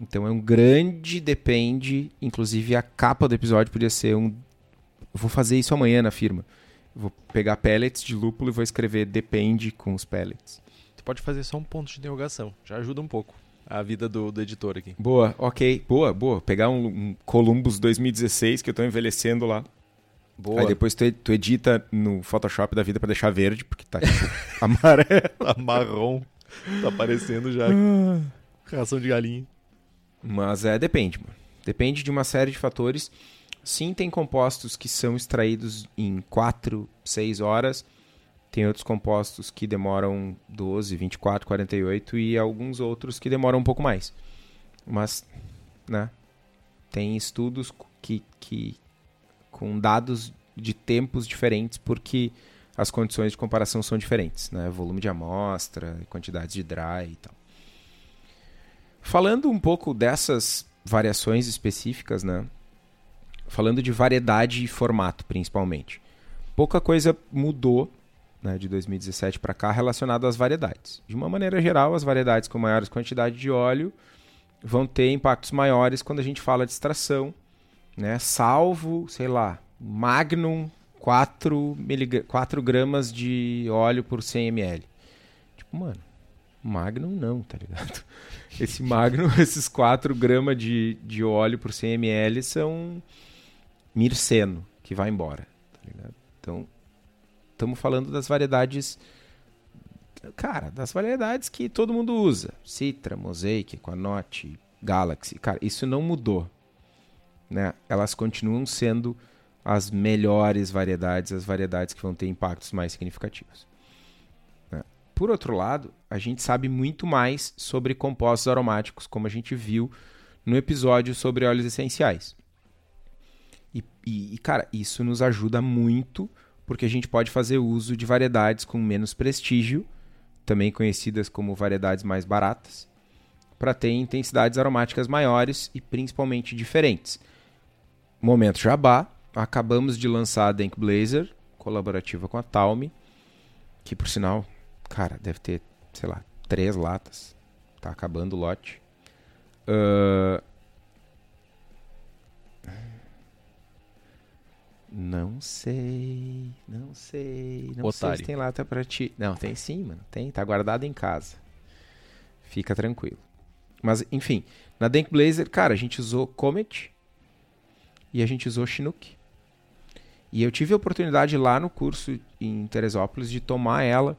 Então é um grande depende, inclusive a capa do episódio podia ser um. Eu vou fazer isso amanhã na firma. Eu vou pegar pellets de lúpulo e vou escrever depende com os pellets. Tu pode fazer só um ponto de interrogação. Já ajuda um pouco a vida do, do editor aqui. Boa, ok, boa, boa. Pegar um, um Columbus 2016 que eu tô envelhecendo lá. Boa. Aí depois tu, tu edita no Photoshop da vida pra deixar verde, porque tá tipo, [laughs] amarelo. [laughs] marrom. Tá aparecendo já. Ração de galinha. Mas é, depende, mano. Depende de uma série de fatores. Sim, tem compostos que são extraídos em 4, 6 horas. Tem outros compostos que demoram 12, 24, 48 e alguns outros que demoram um pouco mais. Mas, né? Tem estudos que, que com dados de tempos diferentes porque as condições de comparação são diferentes, né? Volume de amostra, quantidades de dry e tal. Falando um pouco dessas variações específicas, né? Falando de variedade e formato, principalmente. Pouca coisa mudou né, de 2017 para cá relacionado às variedades. De uma maneira geral, as variedades com maiores quantidades de óleo vão ter impactos maiores quando a gente fala de extração, né? Salvo, sei lá, Magnum 4, miligra 4 gramas de óleo por 100 ml. Tipo, mano, Magnum não, tá ligado? Esse Magnum, [laughs] esses 4 gramas de, de óleo por 100 ml são Mirceno, que vai embora, tá? Então, estamos falando das variedades cara, das variedades que todo mundo usa. Citra, Mosaic, Equanote, Galaxy. Cara, isso não mudou. Né? Elas continuam sendo as melhores variedades, as variedades que vão ter impactos mais significativos. Por outro lado, a gente sabe muito mais sobre compostos aromáticos, como a gente viu no episódio sobre óleos essenciais. E, e, e, cara, isso nos ajuda muito, porque a gente pode fazer uso de variedades com menos prestígio, também conhecidas como variedades mais baratas, para ter intensidades aromáticas maiores e principalmente diferentes. Momento Jabá, acabamos de lançar a Dank Blazer, colaborativa com a Talme, que por sinal, cara, deve ter, sei lá, três latas. Tá acabando o lote. Uh... Não sei, não sei, não sei Otário. se tem lata pra ti. Não, tem sim, mano, tem, tá guardado em casa. Fica tranquilo. Mas, enfim, na Dank Blazer, cara, a gente usou Comet e a gente usou Chinook. E eu tive a oportunidade lá no curso em Teresópolis de tomar ela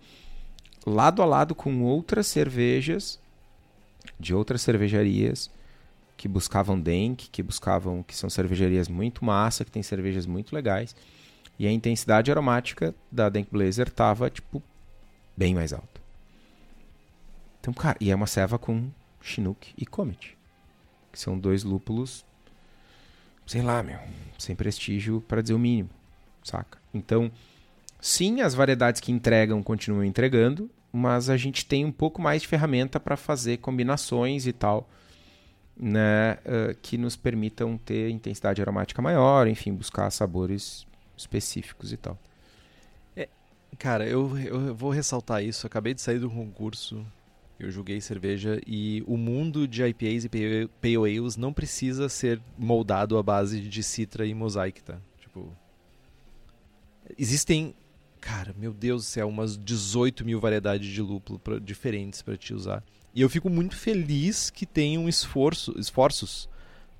lado a lado com outras cervejas de outras cervejarias que buscavam Denk, que buscavam que são cervejarias muito massa, que tem cervejas muito legais. E a intensidade aromática da Denk Blazer tava tipo Bem mais alta. Então, cara, e é uma ceva com Chinook e Comet. Que são dois lúpulos, sei lá, meu, sem prestígio para dizer o mínimo, saca? Então, sim, as variedades que entregam continuam entregando, mas a gente tem um pouco mais de ferramenta para fazer combinações e tal, né, uh, que nos permitam ter intensidade aromática maior, enfim, buscar sabores específicos e tal. É, cara, eu, eu vou ressaltar isso. acabei de sair do concurso eu julguei cerveja e o mundo de IPAs e Pale Ales não precisa ser moldado à base de citra e mosaic, tá? Tipo, existem, cara, meu Deus do céu, umas 18 mil variedades de lúpulo pra, diferentes para te usar. E eu fico muito feliz que tenham esforço, esforços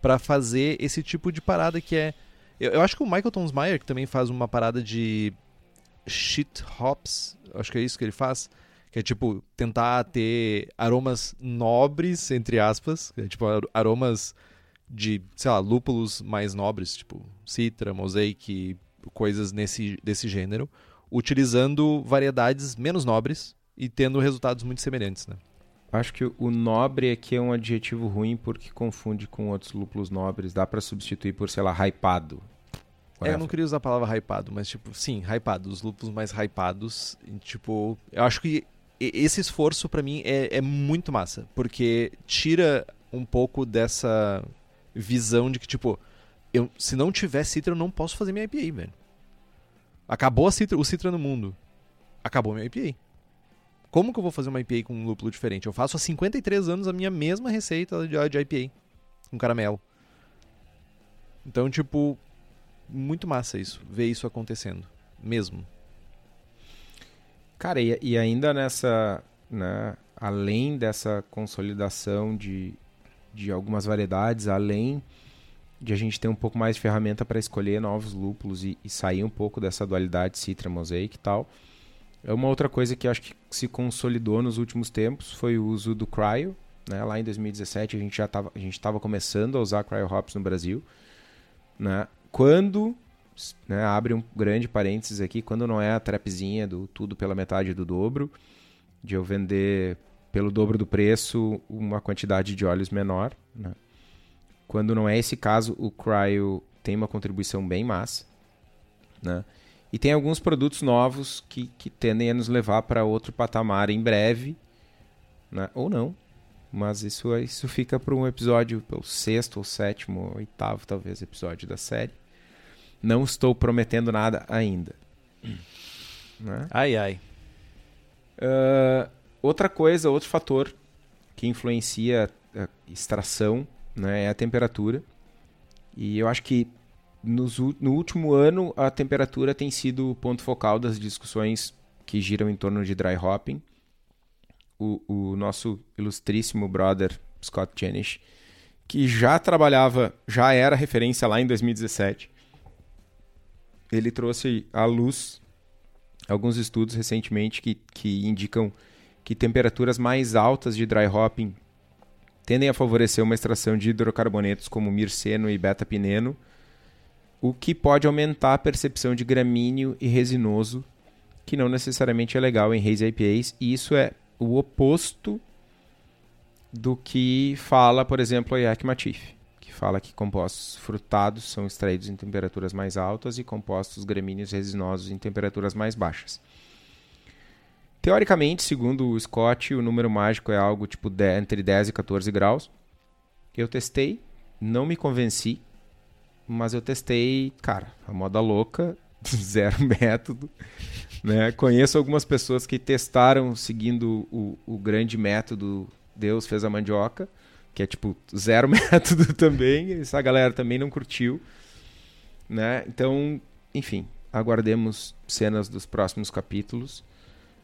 para fazer esse tipo de parada que é. Eu, eu acho que o Michael Tonsmeyer, que também faz uma parada de shit hops, acho que é isso que ele faz que é tipo tentar ter aromas nobres, entre aspas, é, tipo aromas de, sei lá, lúpulos mais nobres, tipo citra, mosaic, coisas nesse desse gênero, utilizando variedades menos nobres e tendo resultados muito semelhantes, né? Acho que o nobre aqui é um adjetivo ruim porque confunde com outros lúpulos nobres. Dá para substituir por, sei lá, hypado. É, eu não queria usar a palavra hypado, mas tipo, sim, hypado. Os lúpulos mais hypados, tipo, eu acho que esse esforço para mim é, é muito massa, porque tira um pouco dessa visão de que, tipo, eu, se não tiver Citra, eu não posso fazer minha IPA, velho. Acabou a Citra, o Citra no mundo. Acabou minha IPA. Como que eu vou fazer uma IPA com um lúpulo diferente? Eu faço há 53 anos a minha mesma receita de, de IPA, com caramelo. Então, tipo, muito massa isso, ver isso acontecendo. Mesmo. Cara, e, e ainda nessa, né, além dessa consolidação de, de algumas variedades, além de a gente ter um pouco mais de ferramenta para escolher novos lúpulos e, e, sair um pouco dessa dualidade citra mosaic e tal. É uma outra coisa que acho que se consolidou nos últimos tempos foi o uso do cryo. Né? Lá em 2017 a gente já estava a gente estava começando a usar cryo hops no Brasil, né? Quando né, abre um grande parênteses aqui, quando não é a trapzinha do tudo pela metade do dobro, de eu vender pelo dobro do preço uma quantidade de óleos menor. Né? Quando não é esse caso, o Cryo tem uma contribuição bem massa. Né? E tem alguns produtos novos que, que tendem a nos levar para outro patamar em breve, né? ou não. Mas isso, isso fica para um episódio, o sexto ou sétimo, oitavo talvez episódio da série. Não estou prometendo nada ainda. Né? Ai, ai. Uh, outra coisa, outro fator que influencia a extração né, é a temperatura. E eu acho que nos, no último ano a temperatura tem sido o ponto focal das discussões que giram em torno de dry hopping. O, o nosso ilustríssimo brother Scott Jenish, que já trabalhava, já era referência lá em 2017, ele trouxe à luz alguns estudos recentemente que, que indicam que temperaturas mais altas de dry hopping tendem a favorecer uma extração de hidrocarbonetos como mirceno e beta-pineno, o que pode aumentar a percepção de gramíneo e resinoso, que não necessariamente é legal em hazy IPAs, e isso é o oposto do que fala, por exemplo, a Yak Matif fala que compostos frutados são extraídos em temperaturas mais altas e compostos gramíneos resinosos em temperaturas mais baixas. Teoricamente, segundo o Scott, o número mágico é algo tipo de, entre 10 e 14 graus. Eu testei, não me convenci, mas eu testei, cara, a moda louca, [laughs] zero método. Né? Conheço algumas pessoas que testaram seguindo o, o grande método Deus fez a mandioca que é tipo zero [laughs] método também. Essa galera também não curtiu, né? Então, enfim, aguardemos cenas dos próximos capítulos.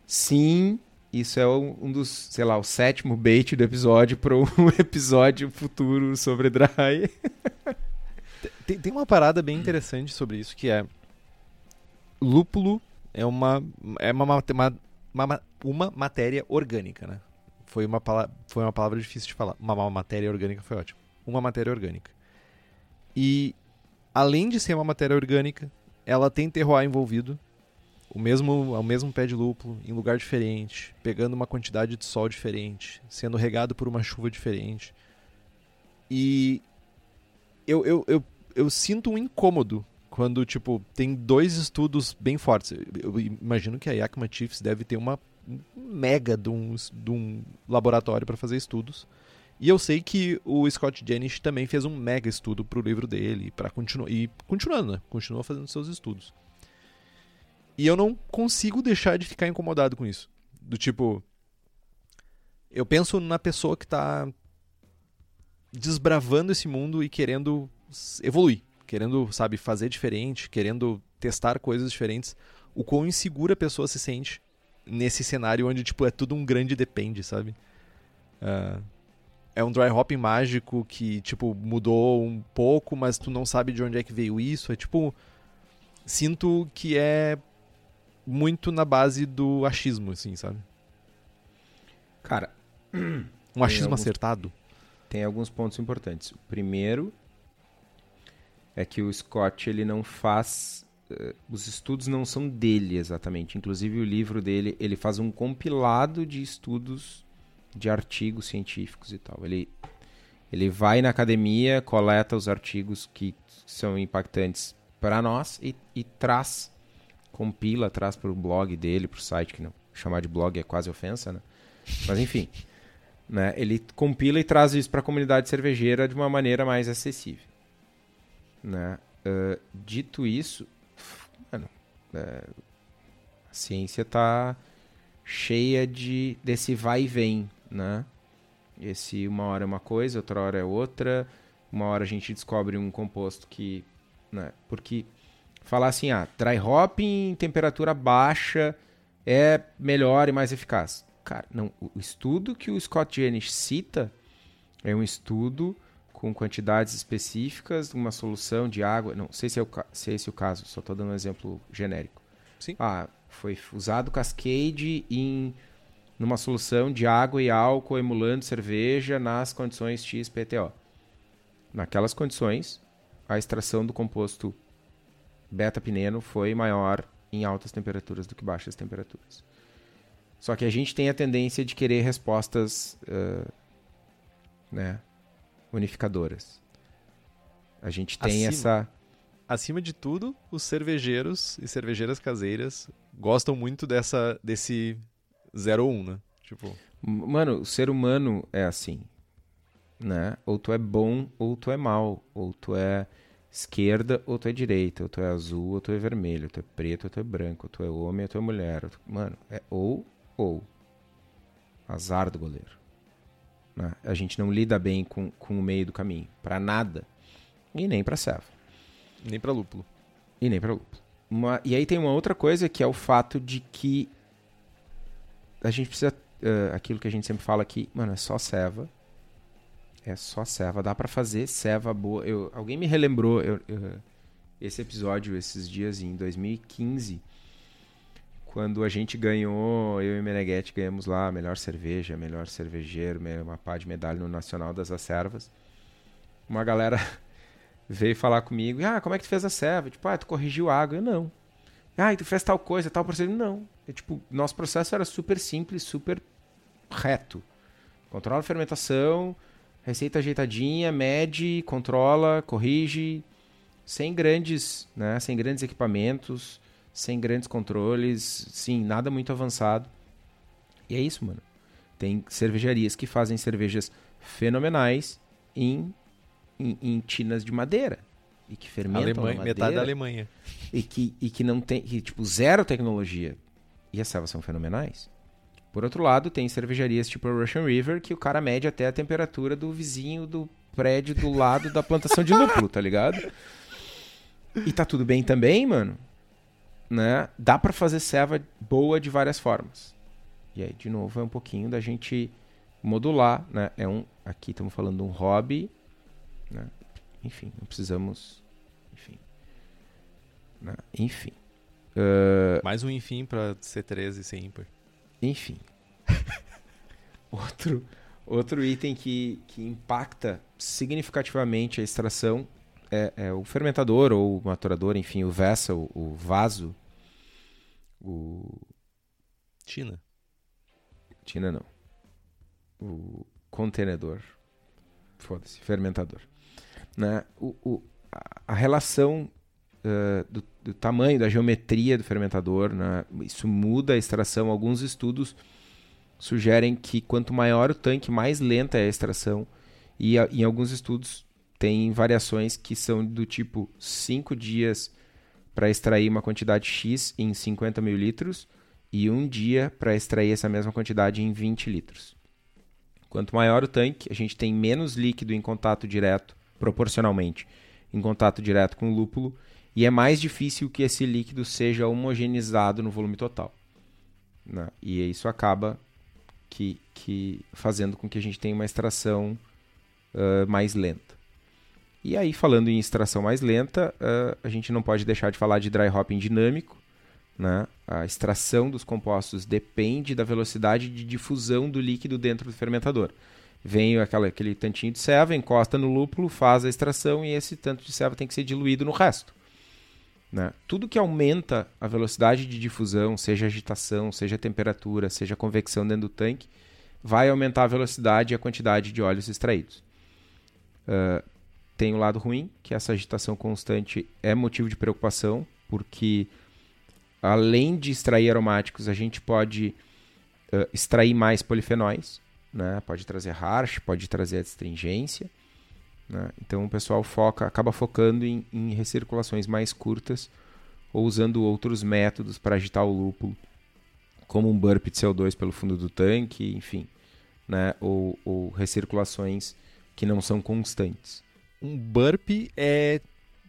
Sim, isso é um dos, sei lá, o sétimo bait do episódio para um [laughs] episódio futuro sobre Dry. tem, tem uma parada bem interessante sobre isso que é lúpulo é uma é uma, uma, uma, uma matéria orgânica, né? Foi uma, foi uma palavra difícil de falar. Uma, uma matéria orgânica foi ótimo. Uma matéria orgânica. E, além de ser uma matéria orgânica, ela tem terroir envolvido. O mesmo, o mesmo pé de lúpulo em lugar diferente, pegando uma quantidade de sol diferente, sendo regado por uma chuva diferente. E eu, eu, eu, eu sinto um incômodo quando, tipo, tem dois estudos bem fortes. Eu imagino que a Yakima Chiefs deve ter uma mega de um, de um laboratório para fazer estudos. E eu sei que o Scott Janish também fez um mega estudo para o livro dele, para continuar e continuando, né? Continua fazendo seus estudos. E eu não consigo deixar de ficar incomodado com isso. Do tipo, eu penso na pessoa que está desbravando esse mundo e querendo evoluir, querendo, sabe, fazer diferente, querendo testar coisas diferentes. O quão insegura a pessoa se sente nesse cenário onde, tipo, é tudo um grande depende, sabe? Uh, é um dry hopping mágico que, tipo, mudou um pouco, mas tu não sabe de onde é que veio isso. É tipo. Sinto que é muito na base do achismo, assim, sabe? Cara. Um [clears throat] achismo alguns, acertado? Tem alguns pontos importantes. O primeiro é que o Scott ele não faz. Uh, os estudos não são dele exatamente. Inclusive, o livro dele ele faz um compilado de estudos de artigos científicos e tal. Ele, ele vai na academia, coleta os artigos que são impactantes para nós e, e traz compila, traz para o blog dele, para o site, que não chamar de blog é quase ofensa, né? Mas enfim, [laughs] né? ele compila e traz isso para a comunidade cervejeira de uma maneira mais acessível. Né? Uh, dito isso, mano, uh, a ciência está cheia de desse vai e vem, né? Esse uma hora é uma coisa, outra hora é outra. Uma hora a gente descobre um composto que, né? Porque falar assim, ah, dry hop em temperatura baixa é melhor e mais eficaz. Cara, não, o estudo que o Scott Jenish cita é um estudo com quantidades específicas, uma solução de água, não sei se é, o, se é esse o caso, só estou dando um exemplo genérico. Sim. Ah, foi usado Cascade em numa solução de água e álcool emulando cerveja nas condições XPTO. Naquelas condições, a extração do composto beta-pineno foi maior em altas temperaturas do que baixas temperaturas. Só que a gente tem a tendência de querer respostas uh, né, unificadoras. A gente tem acima, essa. Acima de tudo, os cervejeiros e cervejeiras caseiras gostam muito dessa, desse 01, né? Tipo. Mano, o ser humano é assim. Né? Ou tu é bom ou tu é mal. Ou tu é esquerda ou tu é direita, ou tu é azul ou tu é vermelho, ou tu é preto ou tu é branco, ou tu é homem ou tu é mulher. Tu... Mano, é ou ou. Azar do goleiro. Né? A gente não lida bem com, com o meio do caminho. para nada. E nem pra serva. Nem pra lúpulo. E nem pra lúpulo. Uma... E aí tem uma outra coisa que é o fato de que a gente precisa. Uh, aquilo que a gente sempre fala aqui, mano, é só ceva é só ceva. Dá para fazer ceva boa. Eu, alguém me relembrou eu, eu, esse episódio esses dias em 2015, quando a gente ganhou, eu e Meneghetti ganhamos lá a melhor cerveja, melhor cervejeiro, uma pá de medalha no Nacional das Acervas. Uma galera [laughs] veio falar comigo, ah, como é que tu fez a ceva? Tipo, ah, tu corrigiu a água. Eu, não. Ah, e tu fez tal coisa, tal procedimento? Não. Eu, tipo, nosso processo era super simples, super reto. Controla a fermentação, receita ajeitadinha, mede, controla, corrige, sem grandes, né, sem grandes equipamentos, sem grandes controles, sim, nada muito avançado. E é isso, mano. Tem cervejarias que fazem cervejas fenomenais em, em, em tinas de madeira e que fermentam Alemanha, madeira, metade da Alemanha e que, e que não tem que, tipo zero tecnologia e as servas são fenomenais por outro lado, tem cervejarias tipo a Russian River que o cara mede até a temperatura do vizinho do prédio do lado da plantação de lúpulo, tá ligado? E tá tudo bem também, mano. Né? Dá para fazer ceva boa de várias formas. E aí, de novo, é um pouquinho da gente modular, né? É um, aqui estamos falando de um hobby, né? Enfim, não precisamos, enfim, né? enfim. Uh... Mais um enfim para C13 ser ímpar. Enfim. [laughs] outro, outro item que, que impacta significativamente a extração é, é, o fermentador ou o maturador, enfim, o vessel, o vaso. o China. China não. O contenedor. Foda-se, fermentador. Né? O, o, a, a relação uh, do, do, tamanho, da geometria do fermentador, né? isso muda a extração. Alguns estudos sugerem que quanto maior o tanque, mais lenta é a extração. E a, em alguns estudos tem variações que são do tipo 5 dias para extrair uma quantidade X em 50 mil litros e um dia para extrair essa mesma quantidade em 20 litros. Quanto maior o tanque, a gente tem menos líquido em contato direto, proporcionalmente, em contato direto com o lúpulo, e é mais difícil que esse líquido seja homogeneizado no volume total. Né? E isso acaba que, que fazendo com que a gente tenha uma extração uh, mais lenta. E aí, falando em extração mais lenta, uh, a gente não pode deixar de falar de dry hopping dinâmico. Né? A extração dos compostos depende da velocidade de difusão do líquido dentro do fermentador. Vem aquela, aquele tantinho de ceva, encosta no lúpulo, faz a extração e esse tanto de ceva tem que ser diluído no resto. Né? Tudo que aumenta a velocidade de difusão, seja agitação, seja temperatura, seja convecção dentro do tanque, vai aumentar a velocidade e a quantidade de óleos extraídos. Uh, tem o lado ruim, que essa agitação constante é motivo de preocupação, porque além de extrair aromáticos, a gente pode uh, extrair mais polifenóis, né? pode trazer harsh, pode trazer astringência. Né? Então o pessoal foca, acaba focando em, em recirculações mais curtas ou usando outros métodos para agitar o lúpulo, como um burp de CO2 pelo fundo do tanque, enfim, né? ou, ou recirculações que não são constantes um burp é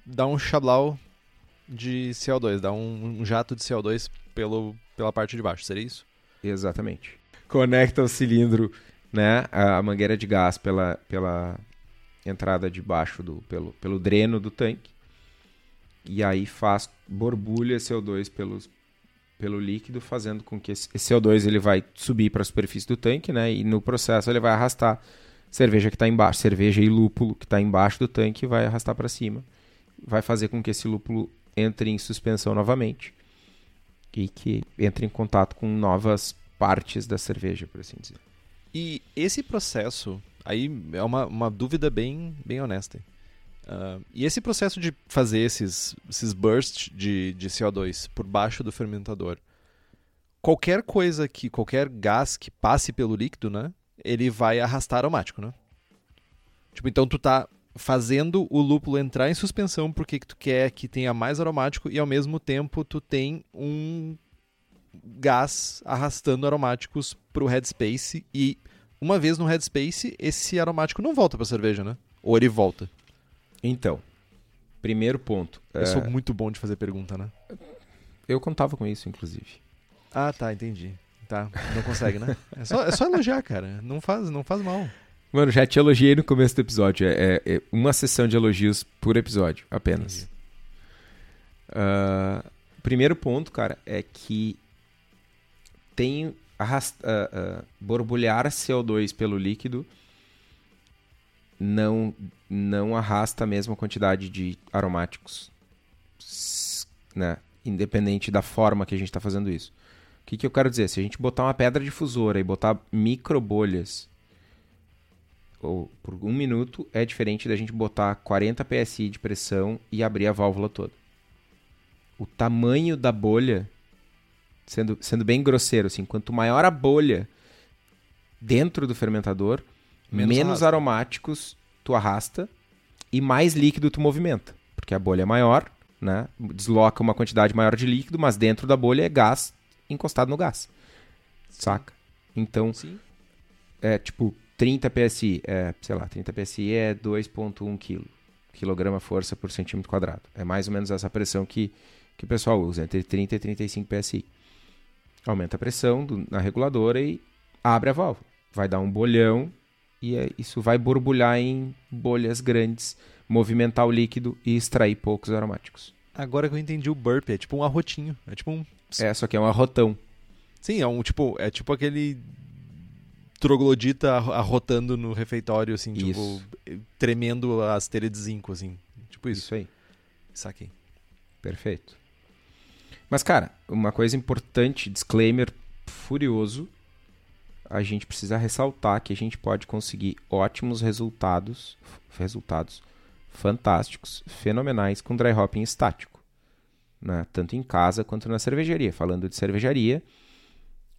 dar um chablau de CO2, dar um, um, jato de CO2 pelo, pela parte de baixo, seria isso? Exatamente. Conecta o cilindro, né, a mangueira de gás pela, pela entrada de baixo do pelo, pelo dreno do tanque. E aí faz borbulha CO2 pelos, pelo líquido, fazendo com que esse CO2 ele vai subir para a superfície do tanque, né? E no processo ele vai arrastar cerveja que está embaixo, cerveja e lúpulo que está embaixo do tanque vai arrastar para cima, vai fazer com que esse lúpulo entre em suspensão novamente e que entre em contato com novas partes da cerveja, por assim dizer. E esse processo, aí é uma, uma dúvida bem, bem honesta. Uh, e esse processo de fazer esses, esses bursts de, de CO2 por baixo do fermentador, qualquer coisa que, qualquer gás que passe pelo líquido, né? ele vai arrastar aromático, né? Tipo, então tu tá fazendo o lúpulo entrar em suspensão porque tu quer que tenha mais aromático e ao mesmo tempo tu tem um gás arrastando aromáticos pro headspace e uma vez no headspace esse aromático não volta pra cerveja, né? Ou ele volta? Então, primeiro ponto. Eu é... sou muito bom de fazer pergunta, né? Eu contava com isso, inclusive. Ah, tá, entendi. Tá, não consegue, né? É só, é só elogiar, cara. Não faz, não faz mal. Mano, já te elogiei no começo do episódio. É, é, é uma sessão de elogios por episódio, apenas. Uh, primeiro ponto, cara, é que tem arrasta, uh, uh, borbulhar CO2 pelo líquido não, não arrasta a mesma quantidade de aromáticos, né? independente da forma que a gente está fazendo isso. O que, que eu quero dizer? Se a gente botar uma pedra difusora e botar micro bolhas ou por um minuto, é diferente da gente botar 40 psi de pressão e abrir a válvula toda. O tamanho da bolha, sendo, sendo bem grosseiro, assim, quanto maior a bolha dentro do fermentador, menos, menos aromáticos tu arrasta e mais líquido tu movimenta. Porque a bolha é maior, né? desloca uma quantidade maior de líquido, mas dentro da bolha é gás encostado no gás. Saca? Então, Sim. é tipo 30 PSI, é, sei lá, 30 PSI é 2.1 kg, quilograma força por centímetro quadrado. É mais ou menos essa pressão que, que o pessoal usa, entre 30 e 35 PSI. Aumenta a pressão do, na reguladora e abre a válvula. Vai dar um bolhão e é, isso vai borbulhar em bolhas grandes, movimentar o líquido e extrair poucos aromáticos. Agora que eu entendi o burp, é tipo um arrotinho. É tipo um é, só que é um arrotão. Sim, é um tipo, é tipo aquele troglodita arrotando no refeitório, assim, tipo, isso. tipo, tremendo as telhas de zinco, assim. Tipo isso. Isso aí. Saquei. Perfeito. Mas, cara, uma coisa importante, disclaimer furioso, a gente precisa ressaltar que a gente pode conseguir ótimos resultados, resultados fantásticos, fenomenais com dry hopping estático, né? tanto em casa quanto na cervejaria. Falando de cervejaria,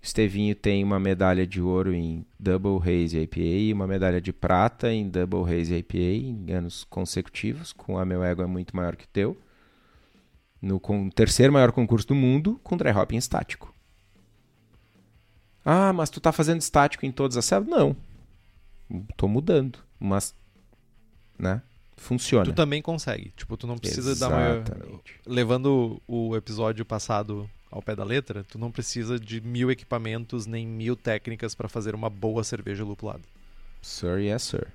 Estevinho tem uma medalha de ouro em Double Haze IPA e uma medalha de prata em Double Haze IPA em anos consecutivos, com a meu ego é muito maior que o teu. No com, terceiro maior concurso do mundo com dry hopping estático. Ah, mas tu tá fazendo estático em todas as células? Não. Tô mudando, mas né? Funciona. Tu também consegue. Tipo, tu não precisa Exatamente. dar uma levando o episódio passado ao pé da letra, tu não precisa de mil equipamentos nem mil técnicas para fazer uma boa cerveja lupulada. Sir, yes, sir.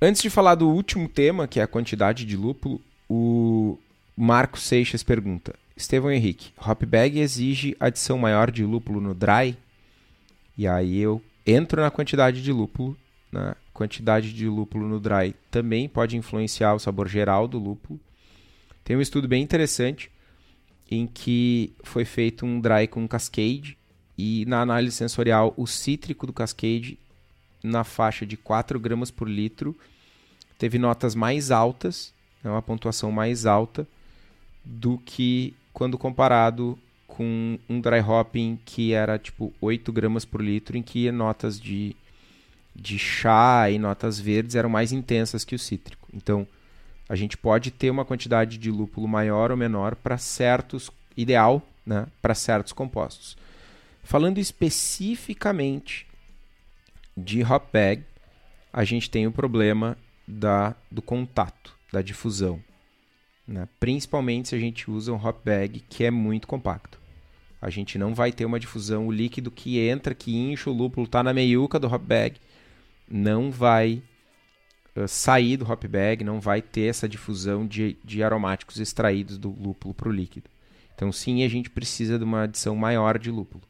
Antes de falar do último tema, que é a quantidade de lúpulo, o Marco Seixas pergunta: Estevão Henrique, Hopbag exige adição maior de lúpulo no dry? E aí eu entro na quantidade de lúpulo. Na quantidade de lúpulo no dry também pode influenciar o sabor geral do lúpulo. Tem um estudo bem interessante em que foi feito um dry com Cascade e na análise sensorial o cítrico do Cascade na faixa de 4 gramas por litro teve notas mais altas, né, uma pontuação mais alta do que quando comparado com um dry hopping que era tipo 8 gramas por litro, em que notas de, de chá e notas verdes eram mais intensas que o cítrico. Então, a gente pode ter uma quantidade de lúpulo maior ou menor para certos, ideal, né, para certos compostos. Falando especificamente de hop bag, a gente tem o problema da, do contato, da difusão. Né? Principalmente se a gente usa um hop bag que é muito compacto. A gente não vai ter uma difusão, o líquido que entra, que incha o lúpulo, está na meiuca do hop bag, não vai uh, sair do hop bag, não vai ter essa difusão de, de aromáticos extraídos do lúpulo para o líquido. Então, sim, a gente precisa de uma adição maior de lúpulo.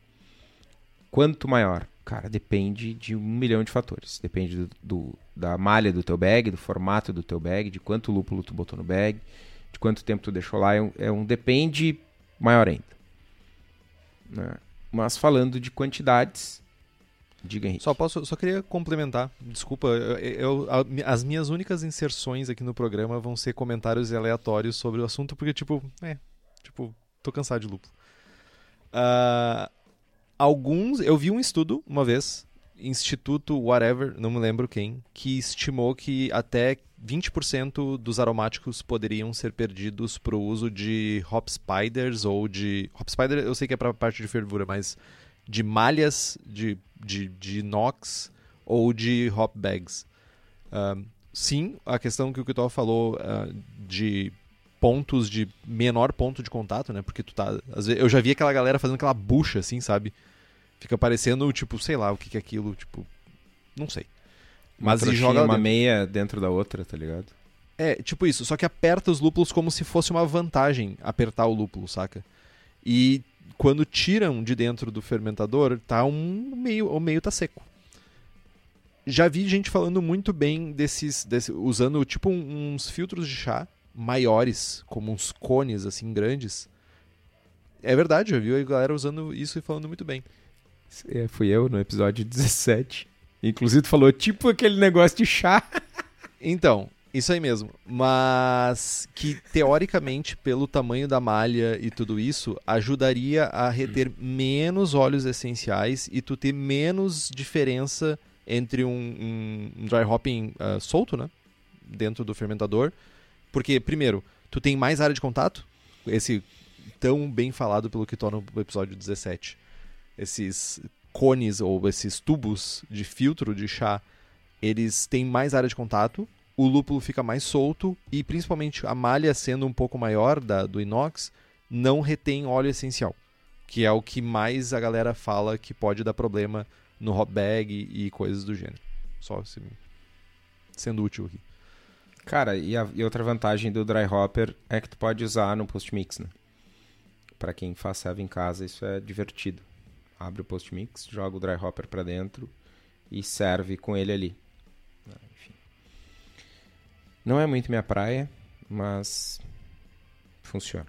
Quanto maior? Cara, depende de um milhão de fatores. Depende do, do, da malha do teu bag, do formato do teu bag, de quanto lúpulo tu botou no bag, de quanto tempo tu deixou lá. É um, é um depende maior ainda. Né? Mas falando de quantidades, Diga, Henrique. Só, posso, só queria complementar. Desculpa, eu, eu, as minhas únicas inserções aqui no programa vão ser comentários aleatórios sobre o assunto, porque, tipo, é, tipo, tô cansado de lúpulo. Uh, alguns. Eu vi um estudo uma vez, Instituto Whatever, não me lembro quem, que estimou que até 20% dos aromáticos poderiam ser perdidos para o uso de hop spiders ou de. Hop spider eu sei que é para parte de fervura, mas de malhas de, de, de inox ou de hop bags. Uh, sim, a questão que o Kitó falou uh, de pontos de menor ponto de contato, né? Porque tu tá. Vezes, eu já vi aquela galera fazendo aquela bucha, assim, sabe? Fica parecendo, tipo, sei lá o que, que é aquilo, tipo. Não sei. Mas e joga uma dentro. meia dentro da outra, tá ligado? É, tipo isso, só que aperta os lúpulos como se fosse uma vantagem apertar o lúpulo, saca? E quando tiram de dentro do fermentador, tá um meio, o meio tá seco. Já vi gente falando muito bem desses, desse, usando tipo uns filtros de chá maiores, como uns cones assim grandes. É verdade, já vi a galera usando isso e falando muito bem. É, fui eu no episódio 17. Inclusive tu falou tipo aquele negócio de chá. Então, isso aí mesmo. Mas que, teoricamente, pelo tamanho da malha e tudo isso, ajudaria a reter menos óleos essenciais e tu ter menos diferença entre um, um, dry hopping uh, solto, né? Dentro do fermentador. Porque, primeiro, tu tem mais área de contato. Esse tão bem falado pelo que torna o episódio 17. Esses cones ou esses tubos de filtro de chá, eles têm mais área de contato o lúpulo fica mais solto e principalmente a malha sendo um pouco maior da, do inox não retém óleo essencial, que é o que mais a galera fala que pode dar problema no hop bag e, e coisas do gênero. Só assim, sendo útil aqui. Cara, e, a, e, outra vantagem do dry hopper é que tu pode usar no post mix, né? Para quem faz serve em casa, isso é divertido. Abre o post mix, joga o dry hopper para dentro e serve com ele ali. Não é muito minha praia, mas funciona.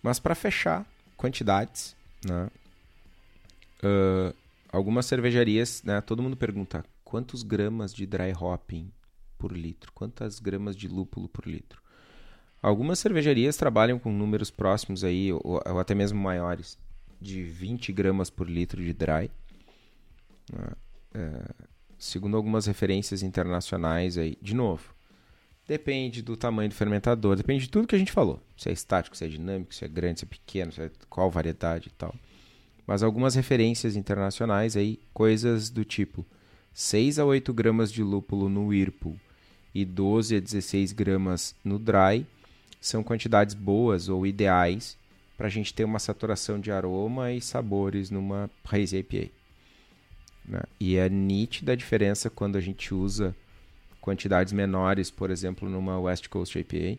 Mas para fechar, quantidades, né? Uh, algumas cervejarias, né? Todo mundo pergunta quantos gramas de dry hopping por litro, quantas gramas de lúpulo por litro. Algumas cervejarias trabalham com números próximos aí, ou, ou até mesmo maiores, de 20 gramas por litro de dry. Né? É, segundo algumas referências internacionais aí, de novo, depende do tamanho do fermentador, depende de tudo que a gente falou. Se é estático, se é dinâmico, se é grande, se é pequeno, se é qual variedade e tal. Mas algumas referências internacionais aí, coisas do tipo 6 a 8 gramas de lúpulo no Whirlpool e 12 a 16 gramas no Dry são quantidades boas ou ideais para a gente ter uma saturação de aroma e sabores numa Hazy IPA. Né? E é nítida a diferença quando a gente usa quantidades menores, por exemplo, numa West Coast IPA.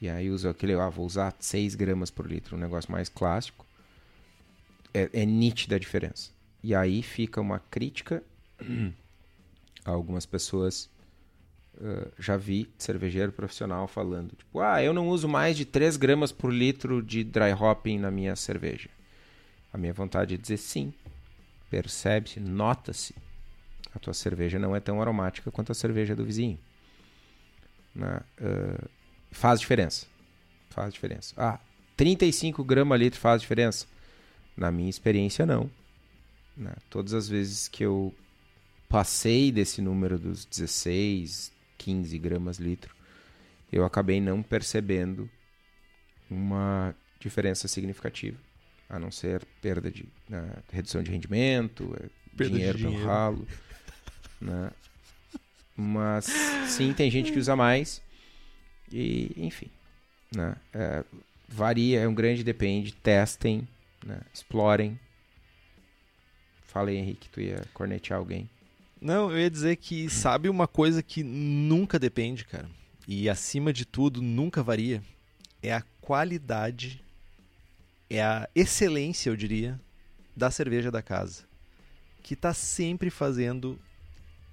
E aí usa aquele, ah, vou usar 6 gramas por litro, um negócio mais clássico. É, é nítida a diferença. E aí fica uma crítica [clears throat] a algumas pessoas. Uh, já vi cervejeiro profissional falando, tipo, ah, eu não uso mais de 3 gramas por litro de dry hopping na minha cerveja. A minha vontade é dizer sim, Percebe-se, nota-se. A tua cerveja não é tão aromática quanto a cerveja do vizinho. Né? Uh, faz diferença. Faz diferença. Ah, 35 gramas litro faz diferença? Na minha experiência, não. Né? Todas as vezes que eu passei desse número dos 16, 15 gramas litro, eu acabei não percebendo uma diferença significativa a não ser perda de né, redução de rendimento, é, perda dinheiro, de dinheiro. pelo ralo. Né? Mas sim, tem gente que usa mais. E, enfim. Né? É, varia, é um grande depende. Testem, né? explorem. Falei, Henrique, tu ia cornetear alguém. Não, eu ia dizer que sabe uma coisa que nunca depende, cara. E acima de tudo, nunca varia. É a qualidade é a excelência, eu diria, da cerveja da casa, que está sempre fazendo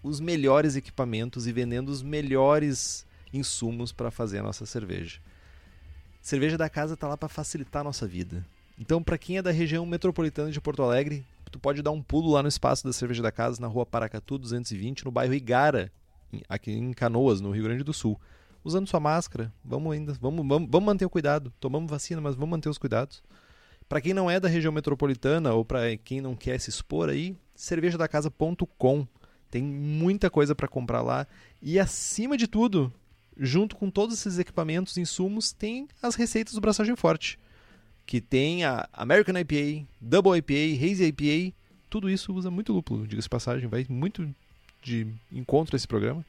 os melhores equipamentos e vendendo os melhores insumos para fazer a nossa cerveja. Cerveja da casa está lá para facilitar a nossa vida. Então, para quem é da região metropolitana de Porto Alegre, tu pode dar um pulo lá no espaço da Cerveja da Casa, na rua Paracatu 220, no bairro Igara, aqui em Canoas, no Rio Grande do Sul. Usando sua máscara, vamos ainda, vamos, vamos, vamos manter o cuidado. Tomamos vacina, mas vamos manter os cuidados. Para quem não é da região metropolitana ou para quem não quer se expor aí, cervejadacasa.com. Tem muita coisa para comprar lá e acima de tudo, junto com todos esses equipamentos e insumos, tem as receitas do Braçagem Forte, que tem a American IPA, Double IPA, Hazy IPA, tudo isso usa muito lúpulo, diga-se passagem, vai muito de encontro a esse programa.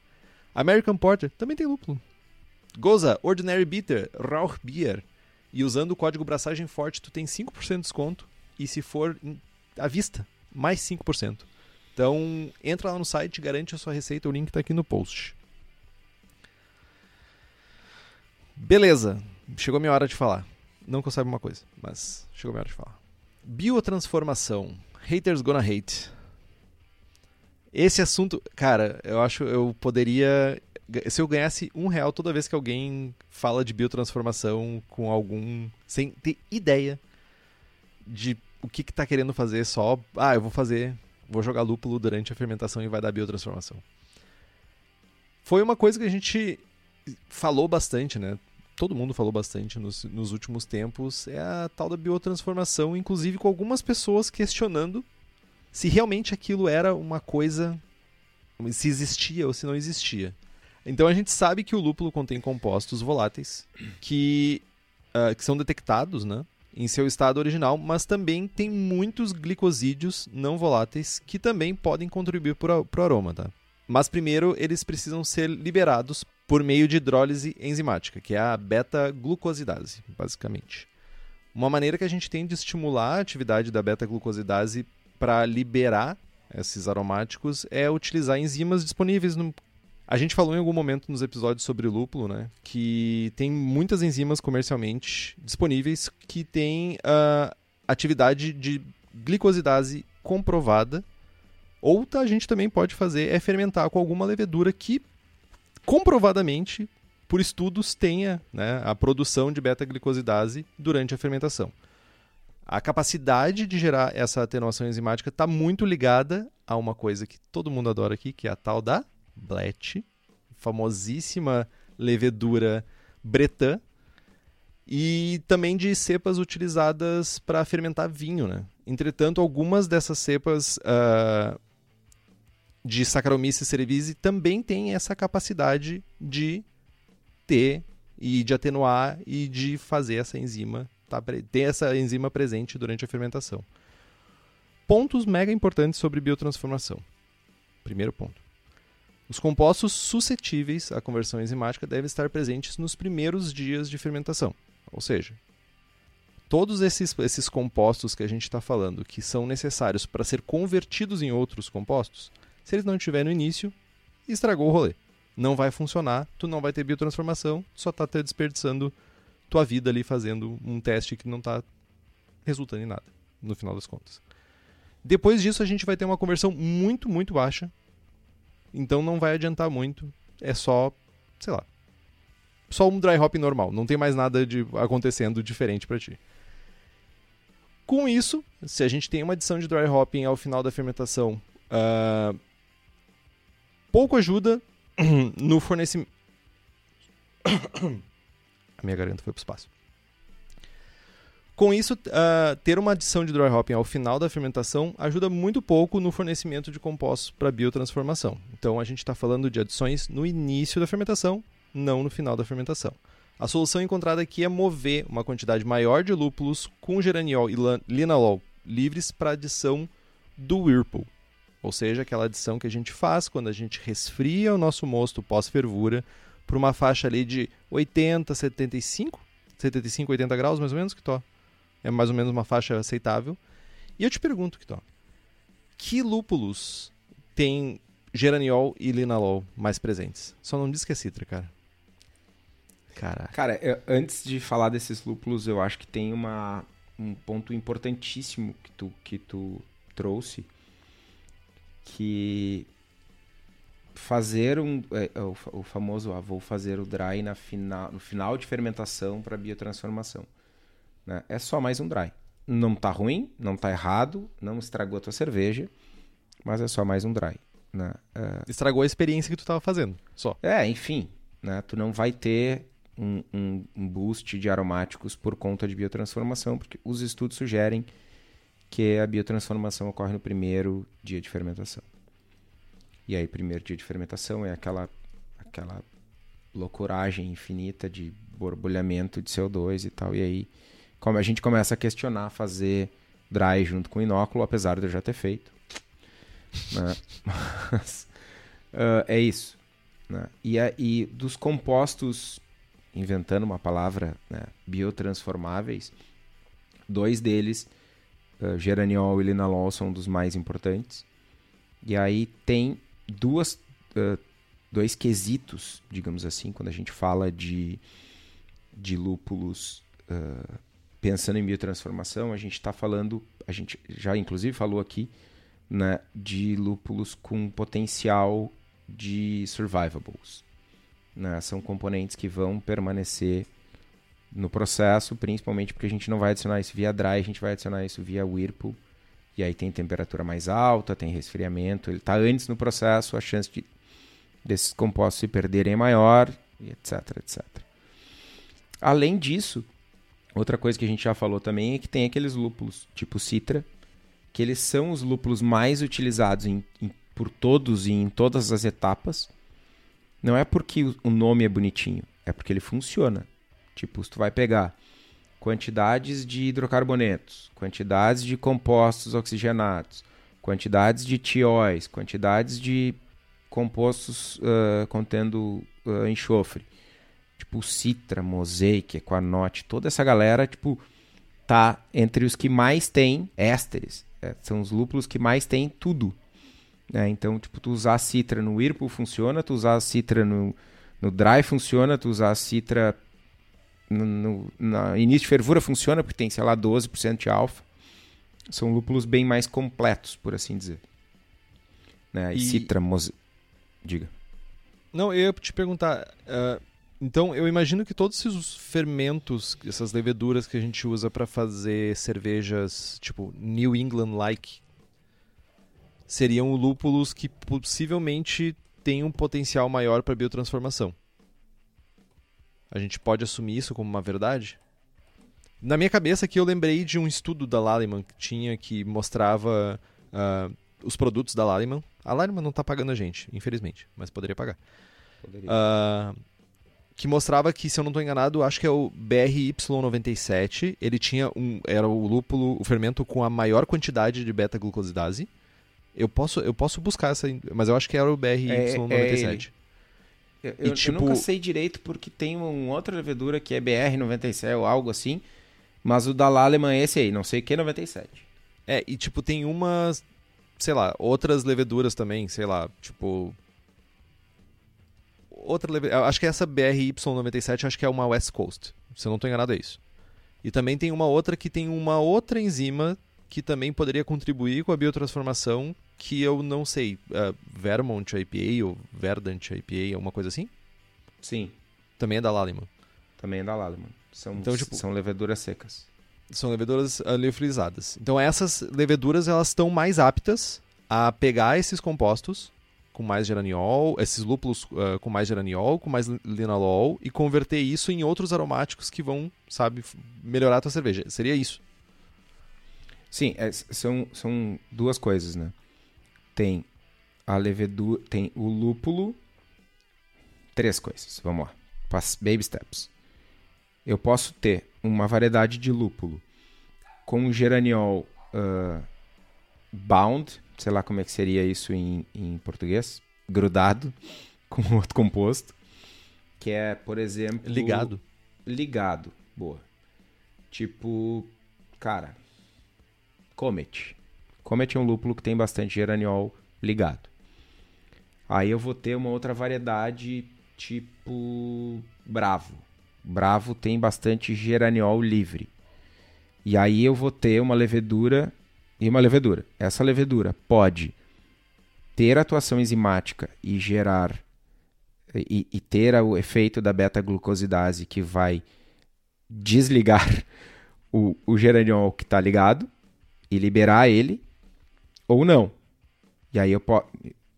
American Porter também tem lúpulo. Goza Ordinary Bitter, Rauch Beer, e usando o código Braçagem Forte, tu tem 5% de desconto. E se for à vista, mais 5%. Então, entra lá no site, garante a sua receita, o link está aqui no post. Beleza, chegou a minha hora de falar. Não que eu saiba uma coisa, mas chegou a minha hora de falar. Biotransformação. Haters gonna hate. Esse assunto, cara, eu acho eu poderia se eu ganhasse um real toda vez que alguém fala de biotransformação com algum. sem ter ideia de o que, que tá querendo fazer, só. Ah, eu vou fazer. Vou jogar lúpulo durante a fermentação e vai dar biotransformação. Foi uma coisa que a gente falou bastante, né? Todo mundo falou bastante nos, nos últimos tempos. É a tal da biotransformação, inclusive com algumas pessoas questionando se realmente aquilo era uma coisa. se existia ou se não existia. Então a gente sabe que o lúpulo contém compostos voláteis que, uh, que são detectados né, em seu estado original, mas também tem muitos glicosídeos não voláteis que também podem contribuir para o aroma. Tá? Mas primeiro eles precisam ser liberados por meio de hidrólise enzimática, que é a beta-glucosidase, basicamente. Uma maneira que a gente tem de estimular a atividade da beta-glucosidase para liberar esses aromáticos é utilizar enzimas disponíveis no a gente falou em algum momento nos episódios sobre lúpulo, né? Que tem muitas enzimas comercialmente disponíveis que têm uh, atividade de glicosidase comprovada. Ou a gente também pode fazer é fermentar com alguma levedura que comprovadamente por estudos, tenha né, a produção de beta-glicosidase durante a fermentação. A capacidade de gerar essa atenuação enzimática está muito ligada a uma coisa que todo mundo adora aqui, que é a tal da BLET, famosíssima levedura bretã, e também de cepas utilizadas para fermentar vinho. Né? Entretanto, algumas dessas cepas uh, de Saccharomyces cerevisiae também têm essa capacidade de ter e de atenuar e de fazer essa enzima tá, ter essa enzima presente durante a fermentação. Pontos mega importantes sobre biotransformação. Primeiro ponto. Os compostos suscetíveis à conversão enzimática devem estar presentes nos primeiros dias de fermentação. Ou seja, todos esses, esses compostos que a gente está falando, que são necessários para ser convertidos em outros compostos, se eles não estiverem no início, estragou o rolê. Não vai funcionar, tu não vai ter biotransformação, só está desperdiçando tua vida ali fazendo um teste que não está resultando em nada, no final das contas. Depois disso, a gente vai ter uma conversão muito, muito baixa. Então não vai adiantar muito. É só, sei lá, só um dry hop normal. Não tem mais nada de acontecendo diferente para ti. Com isso, se a gente tem uma adição de dry hopping ao final da fermentação, uh, pouco ajuda [clears throat] no fornecimento. A minha garganta foi para o espaço. Com isso, uh, ter uma adição de dry hopping ao final da fermentação ajuda muito pouco no fornecimento de compostos para biotransformação. Então, a gente está falando de adições no início da fermentação, não no final da fermentação. A solução encontrada aqui é mover uma quantidade maior de lúpulos com geraniol e linalol livres para adição do Whirlpool, ou seja, aquela adição que a gente faz quando a gente resfria o nosso mosto pós-fervura por uma faixa ali de 80, 75, 75, 80 graus mais ou menos, que tô. É mais ou menos uma faixa aceitável. E eu te pergunto, que que lúpulos tem geraniol e linalol mais presentes? Só não diz que é citra, cara. Caraca. Cara, eu, antes de falar desses lúpulos, eu acho que tem uma, um ponto importantíssimo que tu, que tu trouxe, que fazer um é, é, o, o, famoso ah, vou fazer o dry na final, no final de fermentação para biotransformação. Né? É só mais um dry. Não tá ruim, não tá errado, não estragou a tua cerveja, mas é só mais um dry. Né? É... Estragou a experiência que tu estava fazendo, só. É, enfim, né? tu não vai ter um, um, um boost de aromáticos por conta de biotransformação, porque os estudos sugerem que a biotransformação ocorre no primeiro dia de fermentação. E aí, primeiro dia de fermentação é aquela, aquela loucuragem infinita de borbulhamento de CO2 e tal. E aí, como a gente começa a questionar fazer dry junto com inóculo, apesar de eu já ter feito. Né? [laughs] Mas uh, é isso. Né? E, e dos compostos, inventando uma palavra, né, biotransformáveis, dois deles, uh, geraniol e linalol, são dos mais importantes. E aí tem duas, uh, dois quesitos, digamos assim, quando a gente fala de, de lúpulos uh, pensando em biotransformação, a gente está falando, a gente já inclusive falou aqui, né, de lúpulos com potencial de survivables. Né? São componentes que vão permanecer no processo, principalmente porque a gente não vai adicionar isso via dry, a gente vai adicionar isso via Whirlpool e aí tem temperatura mais alta, tem resfriamento, ele está antes no processo, a chance de desses compostos se perderem é maior, etc, etc. Além disso, outra coisa que a gente já falou também é que tem aqueles lúpulos tipo citra, que eles são os lúpulos mais utilizados em, em, por todos e em todas as etapas. Não é porque o nome é bonitinho, é porque ele funciona. Tipo, se tu vai pegar quantidades de hidrocarbonetos, quantidades de compostos oxigenados, quantidades de tióis, quantidades de compostos uh, contendo uh, enxofre, tipo Citra, Mosaic, Equanote, toda essa galera, tipo, tá entre os que mais tem ésteres. É, são os lúpulos que mais tem tudo. Né? Então, tipo, tu usar Citra no Whirlpool funciona, tu usar Citra no, no Dry funciona, tu usar Citra no, no na início de fervura funciona porque tem, sei lá, 12% de alfa. São lúpulos bem mais completos, por assim dizer. Né? E, e... Citra, mose... diga. Não, eu ia te perguntar, uh, Então, eu imagino que todos esses fermentos, essas leveduras que a gente usa para fazer cervejas tipo New England-like, seriam lúpulos que possivelmente têm um potencial maior para biotransformação. A gente pode assumir isso como uma verdade? Na minha cabeça aqui eu lembrei de um estudo da Lallemand que tinha que mostrava uh, os produtos da Lallemand. A Lallemand não está pagando a gente, infelizmente, mas poderia pagar. Poderia. Uh, que mostrava que, se eu não estou enganado, acho que é o BRY97. Ele tinha um. Era o lúpulo, o fermento com a maior quantidade de beta-glucosidase. Eu posso, eu posso buscar essa. Mas eu acho que era o BRY97. É, é eu, tipo... eu, nunca sei direito porque tem uma outra levedura que é BR97 ou algo assim. Mas o da Laleman é esse aí, não sei que 97. É, e tipo, tem umas. Sei lá, outras leveduras também, sei lá, tipo outra acho que essa BRY97 acho que é uma West Coast. Se eu não estou enganado é isso. E também tem uma outra que tem uma outra enzima que também poderia contribuir com a biotransformação, que eu não sei, uh, Vermont IPA ou Verdant IPA, alguma coisa assim? Sim. Também é da Lallemand. Também é da Lallemand. São, então, tipo, são leveduras secas. São leveduras aleofilizadas. Então essas leveduras elas estão mais aptas a pegar esses compostos com mais geraniol, esses lúpulos uh, com mais geraniol, com mais linalol e converter isso em outros aromáticos que vão, sabe, melhorar a tua cerveja. Seria isso. Sim, é, são, são duas coisas, né? Tem a levedura, tem o lúpulo, três coisas. Vamos lá. Baby steps. Eu posso ter uma variedade de lúpulo com geraniol uh, bound, sei lá como é que seria isso em, em português, grudado [laughs] com outro composto, que é, por exemplo... Ligado. Ligado, boa. Tipo, cara, Comet. Comet é um lúpulo que tem bastante geraniol ligado. Aí eu vou ter uma outra variedade tipo Bravo. Bravo tem bastante geraniol livre. E aí eu vou ter uma levedura e uma levedura. Essa levedura pode ter atuação enzimática e gerar e, e ter o efeito da beta-glucosidase que vai desligar [laughs] o, o geraniol que está ligado e liberar ele ou não. E aí eu posso.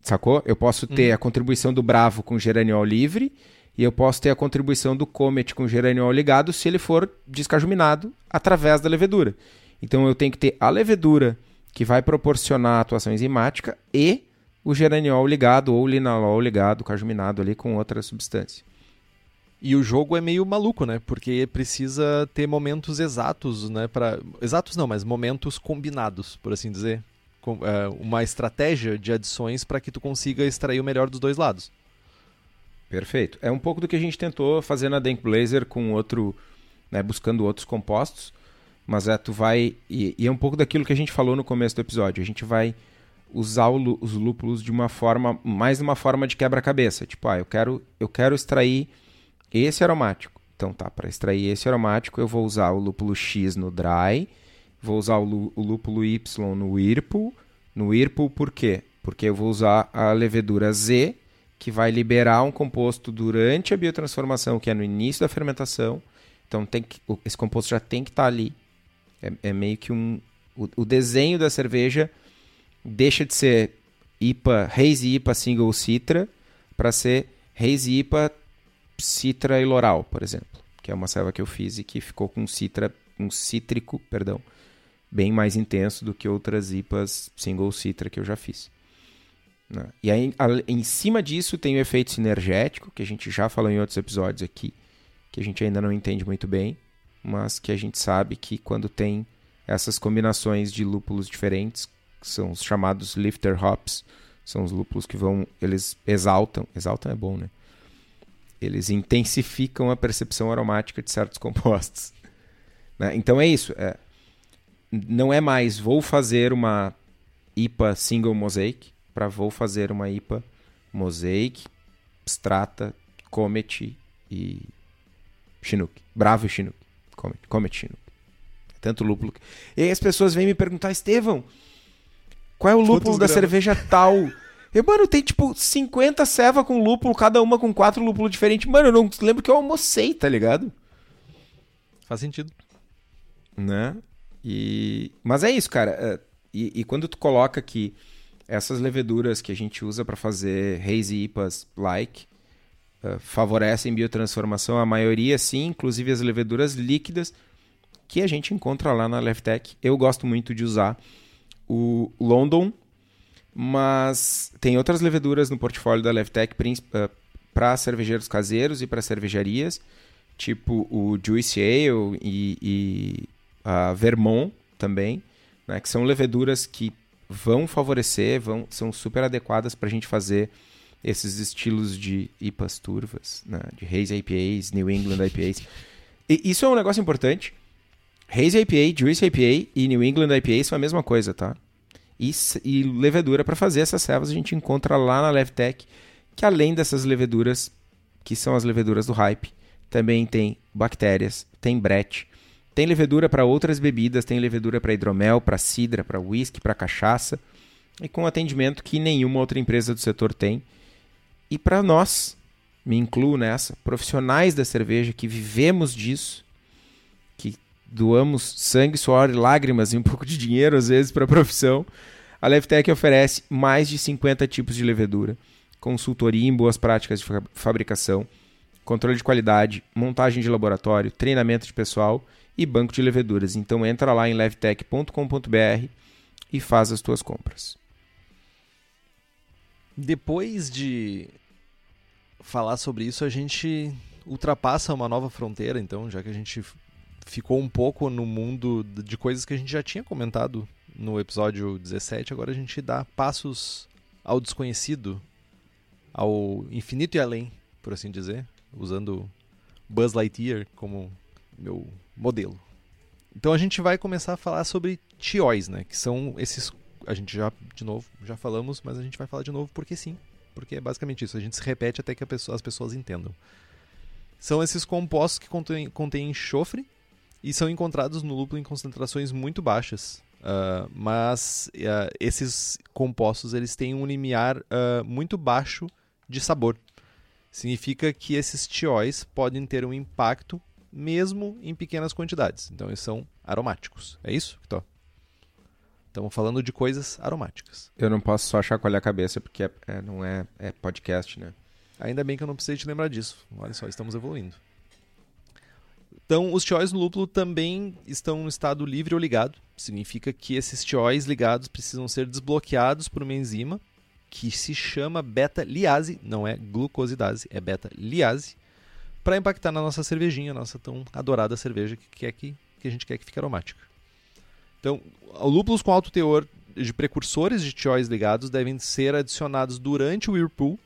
Sacou? Eu posso ter uhum. a contribuição do Bravo com geraniol livre e eu posso ter a contribuição do Comet com geraniol ligado se ele for descajuminado através da levedura. Então eu tenho que ter a levedura que vai proporcionar a atuação enzimática e o geraniol ligado ou o linalol ligado, cajuminado ali com outra substância. E o jogo é meio maluco, né? Porque precisa ter momentos exatos, né? Para exatos não, mas momentos combinados, por assim dizer, É, uma estratégia de adições para que tu consiga extrair o melhor dos dois lados. Perfeito. É um pouco do que a gente tentou fazer na Dank Blazer com outro, né, buscando outros compostos. Mas é, tu vai. E, e, é um pouco daquilo que a gente falou no começo do episódio. A gente vai usar o, os lúpulos de uma forma. Mais uma forma de quebra-cabeça. Tipo, ah, eu quero, eu quero extrair esse aromático. Então tá, para extrair esse aromático, eu vou usar o lúpulo X no dry, vou usar o, o lúpulo Y no Whirlpool. No Whirlpool, por quê? Porque eu vou usar a levedura Z, que vai liberar um composto durante a biotransformação, que é no início da fermentação. Então tem que, esse composto já tem que estar tá ali é, é meio que um. O, o, desenho da cerveja deixa de ser IPA, Hazy IPA Single Citra, para ser Hazy IPA Citra e Loral, por exemplo. Que é uma serva que eu fiz e que ficou com citra, um cítrico, perdão, bem mais intenso do que outras IPAs Single Citra que eu já fiz. Né? E aí, em cima disso, tem o efeito sinergético, que a gente já falou em outros episódios aqui, que a gente ainda não entende muito bem, mas que a gente sabe que quando tem essas combinações de lúpulos diferentes, que são os chamados lifter hops, são os lúpulos que vão, eles exaltam, exaltam é bom, né? Eles intensificam a percepção aromática de certos [laughs] compostos. Né? Então é isso. É, não é mais vou fazer uma IPA single mosaic para vou fazer uma IPA mosaic, strata, comet e chinook, bravo e chinook. Comet, Comet Chinook. Tanto lúpulo. E aí as pessoas vêm me perguntar, Estevão, qual é o lúpulo da cerveja tal [laughs] E, mano, tem tipo 50 ceva com lúpulo, cada uma com quatro lúpulos diferentes. Mano, eu não lembro que eu almocei, tá ligado? Faz sentido. Né? E... Mas é isso, cara. É, e, e quando tu coloca que essas leveduras que a gente usa para fazer hazy IPAs like uh, favorecem biotransformação, a maioria sim, inclusive as leveduras líquidas que a gente encontra lá na Leftech. Eu gosto muito de usar o London, mas tem outras leveduras no portfólio da Leftech uh, para cervejeiros caseiros e para cervejarias, tipo o Juicy Ale e, e a Vermont também, né, que são leveduras que vão favorecer, vão, são super adequadas para a gente fazer esses estilos de IPAs turvas, né, de Haze IPAs, New England IPAs. E isso é um negócio importante. Haze IPA, Juice IPA e New England IPA são a mesma coisa, tá? E, e levedura para fazer essas servas a gente encontra lá na Levtech, que além dessas leveduras, que são as leveduras do hype, também tem bactérias, tem brete, tem levedura para outras bebidas, tem levedura para hidromel, para cidra, para whisky, para cachaça, e com atendimento que nenhuma outra empresa do setor tem. E para nós, me incluo nessa, profissionais da cerveja que vivemos disso, que doamos sangue, suor e lágrimas e um [laughs] pouco de dinheiro às vezes para a profissão, a Levtech oferece mais de 50 tipos de levedura, consultoria em boas práticas de fabricação, controle de qualidade, montagem de laboratório, treinamento de pessoal e banco de leveduras. Então entra lá em levtech.com.br e faz as tuas compras. Depois de falar sobre isso, a gente ultrapassa uma nova fronteira, então, já que a gente ficou um pouco no mundo de coisas que a gente já tinha comentado no episódio 17, agora a gente dá passos ao desconhecido, ao infinito e além, por assim dizer, usando Buzz Lightyear como meu modelo. Então a gente vai começar a falar sobre TIOs, né? Que são esses. A gente já, de novo, já falamos, mas a gente vai falar de novo porque sim. Porque é basicamente isso. A gente se repete até que pessoa, as pessoas entendam. São esses compostos que contêm, enxofre e são encontrados no lúpulo em concentrações muito baixas. Uh, mas uh, esses compostos eles têm um limiar uh, muito baixo de sabor. Significa que esses tióis podem ter um impacto mesmo em pequenas quantidades. Então eles são aromáticos. É isso, Vitor? Estamos falando de coisas aromáticas. Eu não posso só chacoalhar a cabeça porque é, é, não é, é podcast, né? Ainda bem que eu não precisei te lembrar disso. Olha só, estamos evoluindo. Então, os tióis no lúpulo também estão no estado livre ou ligado. Significa que esses tióis ligados precisam ser desbloqueados por uma enzima que se chama beta-liase, não é glucosidase, é beta-liase, para impactar na nossa cervejinha, nossa tão adorada cerveja que, quer que, que a gente quer que fique aromática. Então, lúpulos com alto teor de precursores de tióis ligados devem ser adicionados durante o whirlpool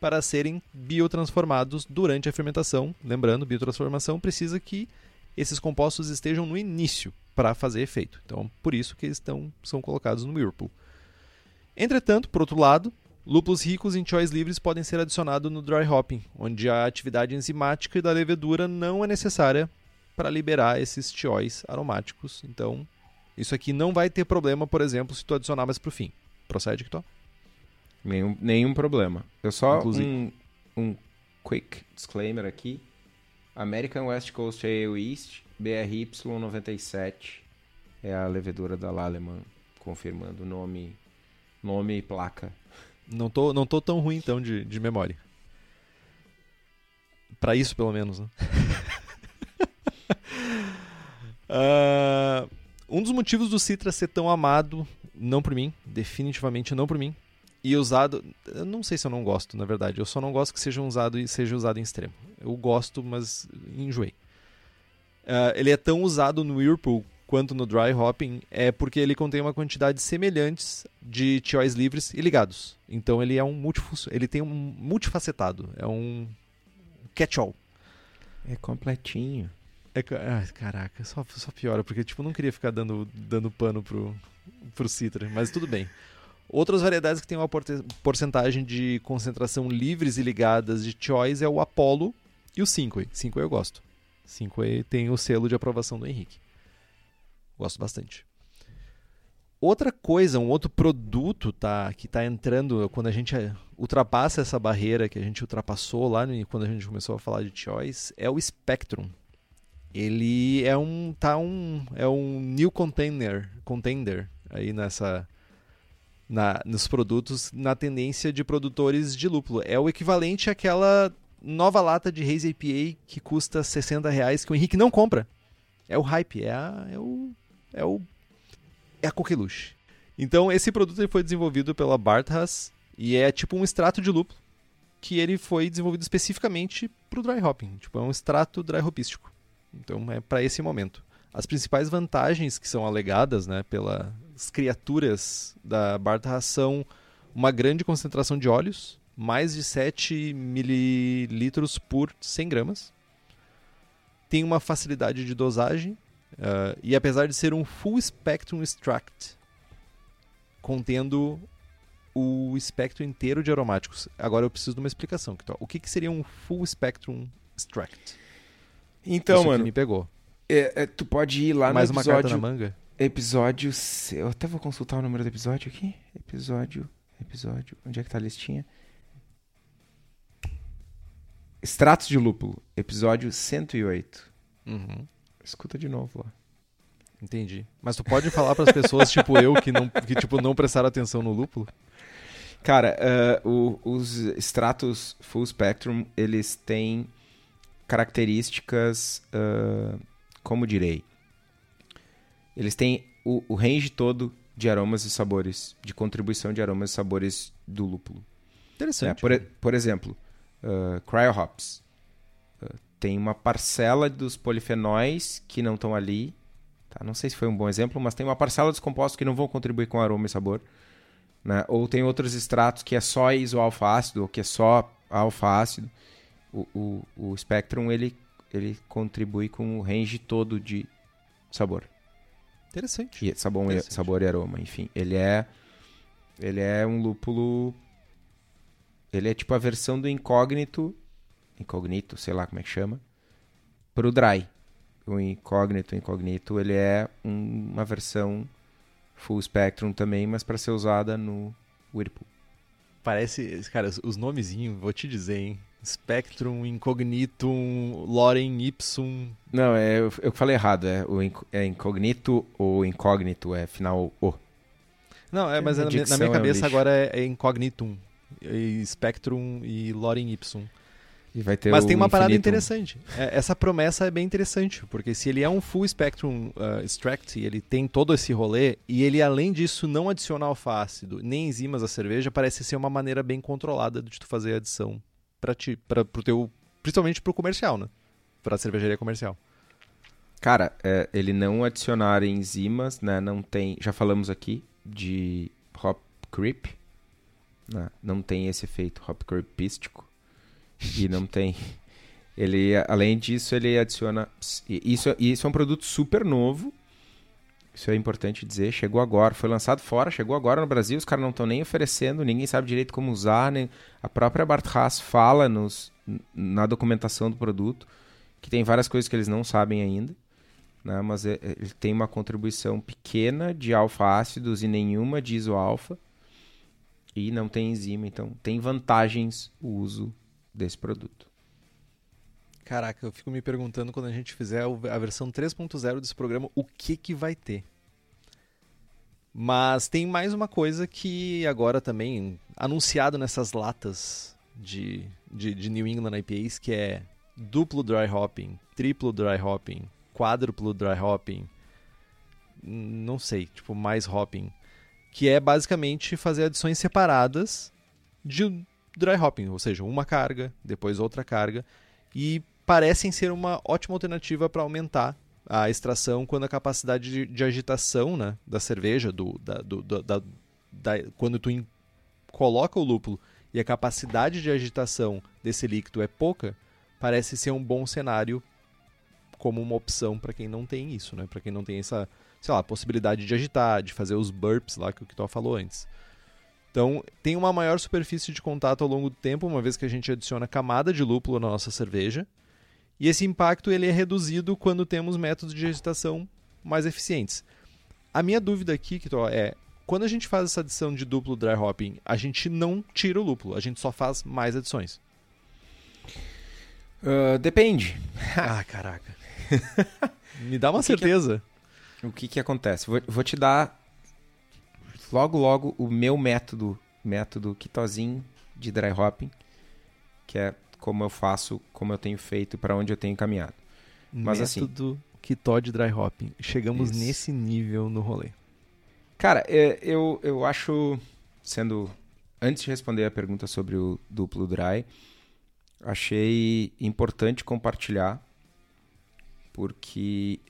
para serem biotransformados durante a fermentação. Lembrando, biotransformação precisa que esses compostos estejam no início para fazer efeito. Então, por isso que eles estão, são colocados no whirlpool. Entretanto, por outro lado, Lúpulos ricos em choice livres podem ser adicionados no dry hopping, onde a atividade enzimática da levedura não é necessária para liberar esses choice aromáticos. Então, isso aqui não vai ter problema, por exemplo, se tu adicionar mais para o fim. Procede, Kitó? Nenhum, nenhum problema. Eu só um, um quick disclaimer aqui. American West Coast Ale East BRY97 é a levedura da Laleman, confirmando nome, nome e placa. Não tô, não tô tão ruim então de, de memória. Para isso, pelo menos. Né? uh, [laughs] um dos motivos do Citra ser tão amado, não por mim, definitivamente não por mim, e usado. Eu não sei se eu não gosto, na verdade. Eu só não gosto que seja usado e seja usado em extremo. Eu gosto, mas enjoei. Uh, ele é tão usado no Whirlpool quanto no dry hopping é porque ele contém uma quantidade semelhantes de tióis livres e ligados. Então ele é um multifunção, ele tem um multifacetado, é um catch-all. É completinho. É, ai, caraca, só, só piora, porque tipo, não queria ficar dando, dando pano pro, pro Citra, mas tudo bem. Outras variedades que têm uma porcentagem de concentração livres e ligadas de choice é o Apollo e o 5 5 eu gosto. 5 tem o selo de aprovação do Henrique. Gosto bastante. Outra coisa, um outro produto tá, que está entrando quando a gente é, ultrapassa essa barreira que a gente ultrapassou lá no, quando a gente começou a falar de Choice é o Spectrum. Ele é um tá um é um new container contender aí nessa na, nos produtos na tendência de produtores de lúpulo. É o equivalente àquela nova lata de Haze IPA que custa 60 reais que o Henrique não compra. É o hype, é, a, é o é o é a coqueluche. Então, esse produto ele foi desenvolvido pela Barthas e é tipo um extrato de lúpulo que ele foi desenvolvido especificamente para o dry hopping. Tipo, é um extrato dry hopístico. Então, é para esse momento. As principais vantagens que são alegadas né, pelas criaturas da Barthas são uma grande concentração de óleos, mais de 7 mililitros por 100 gramas. Tem uma facilidade de dosagem Uh, e apesar de ser um full spectrum extract, contendo o espectro inteiro de aromáticos. Agora eu preciso de uma explicação. O que, que seria um full spectrum extract? Então, Isso mano. me pegou. É, é, tu pode ir lá Mais no uma episódio. carta na manga? Episódio. Eu até vou consultar o número do episódio aqui. Episódio. Episódio. Onde é que tá a listinha? Extratos de lúpulo. Episódio 108. Uhum. Escuta de novo lá. Entendi. Mas tu pode falar para as pessoas, [laughs] tipo eu, que, não, que tipo, não prestaram atenção no lúpulo? Cara, uh, o, os extratos full spectrum, eles têm características, uh, como direi, eles têm o, o, range todo de aromas e sabores, de contribuição de aromas e sabores do lúpulo. Interessante. É, por, por, exemplo, uh, cryo hops. Tem uma parcela dos polifenóis que não estão ali. Tá? Não sei se foi um bom exemplo, mas tem uma parcela dos compostos que não vão contribuir com aroma e sabor. Né? Ou tem outros extratos que é só isoalfa-ácido, ou que é só alfa-ácido. O, o, o Spectrum, ele, ele contribui com o range todo de sabor. Interessante. E sabor, Interessante. sabor e aroma, enfim. Ele é, ele é um lúpulo... Ele é tipo a versão do incógnito, incógnito, sei lá como é que chama, para o dry. O incógnito, incógnito, ele é um, uma versão full spectrum também, mas para ser usada no Whirlpool. Parece, cara, os nomezinhos, vou te dizer, hein? Spectrum, Incognitum, Loren Ipsum. Não, é, eu, eu falei errado, é, o inc, é Incognito ou Incógnito, é final O. Não, é, mas é, na, na, minha cabeça é agora é, é Incognitum, e Spectrum e Loren Ipsum. Mas tem uma infinitum. parada interessante. É, essa promessa é bem interessante, porque se ele é um full spectrum uh, extract e ele tem todo esse rolê, e ele além disso não adiciona alfa-ácido nem enzimas à cerveja, parece ser uma maneira bem controlada de tu fazer a adição para ti, para pro teu, principalmente pro comercial, né? Pra cervejaria comercial. Cara, é, ele não adicionar enzimas, né? Não tem, já falamos aqui de hop creep, né? não tem esse efeito hop creepístico e não tem. Ele, além disso, ele adiciona. Isso, isso é um produto super novo. Isso é importante dizer. Chegou agora, foi lançado fora, chegou agora no Brasil. Os caras não estão nem oferecendo, ninguém sabe direito como usar. Nem... A própria Bartras fala nos, na documentação do produto que tem várias coisas que eles não sabem ainda. Né? Mas é, ele tem uma contribuição pequena de alfa-ácidos e nenhuma de isoalfa. E não tem enzima, então tem vantagens o uso desse produto. Caraca, eu fico me perguntando quando a gente fizer a versão 3.0 desse programa, o que que vai ter. Mas tem mais uma coisa que agora também, anunciado nessas latas de, de, de New England IPAs, que é duplo dry hopping, triplo dry hopping, quádruplo dry hopping, não sei, tipo mais hopping, que é basicamente fazer adições separadas de dry hopping, ou seja, uma carga, depois outra carga, e parecem ser uma ótima alternativa para aumentar a extração quando a capacidade de, de agitação né, da cerveja, do, da, do, da, da, quando tu in, coloca o lúpulo e a capacidade de agitação desse líquido é pouca, parece ser um bom cenário como uma opção para quem não tem isso, né? Para quem não tem essa, sei lá, possibilidade de agitar, de fazer os burps lá que o Kitó falou antes. Então, tem uma maior superfície de contato ao longo do tempo, uma vez que a gente adiciona camada de lúpulo na nossa cerveja. E esse impacto ele é reduzido quando temos métodos de agitação mais eficientes. A minha dúvida aqui, que é, quando a gente faz essa adição de duplo dry hopping, a gente não tira o lúpulo, a gente só faz mais adições. Uh, depende. [laughs] ah, caraca. [laughs] Me dá uma o que certeza. Que, o que que acontece? Vou, vou, te dar logo logo o meu método, método Kitozinho de dry hopping, que é como eu faço, como eu tenho feito, para onde eu tenho caminhado. Mas assim, método assim, Kitó de dry hopping. Chegamos isso. nesse nível no rolê. Cara, é, eu, eu acho, sendo antes de responder a pergunta sobre o duplo dry, achei importante compartilhar, porque,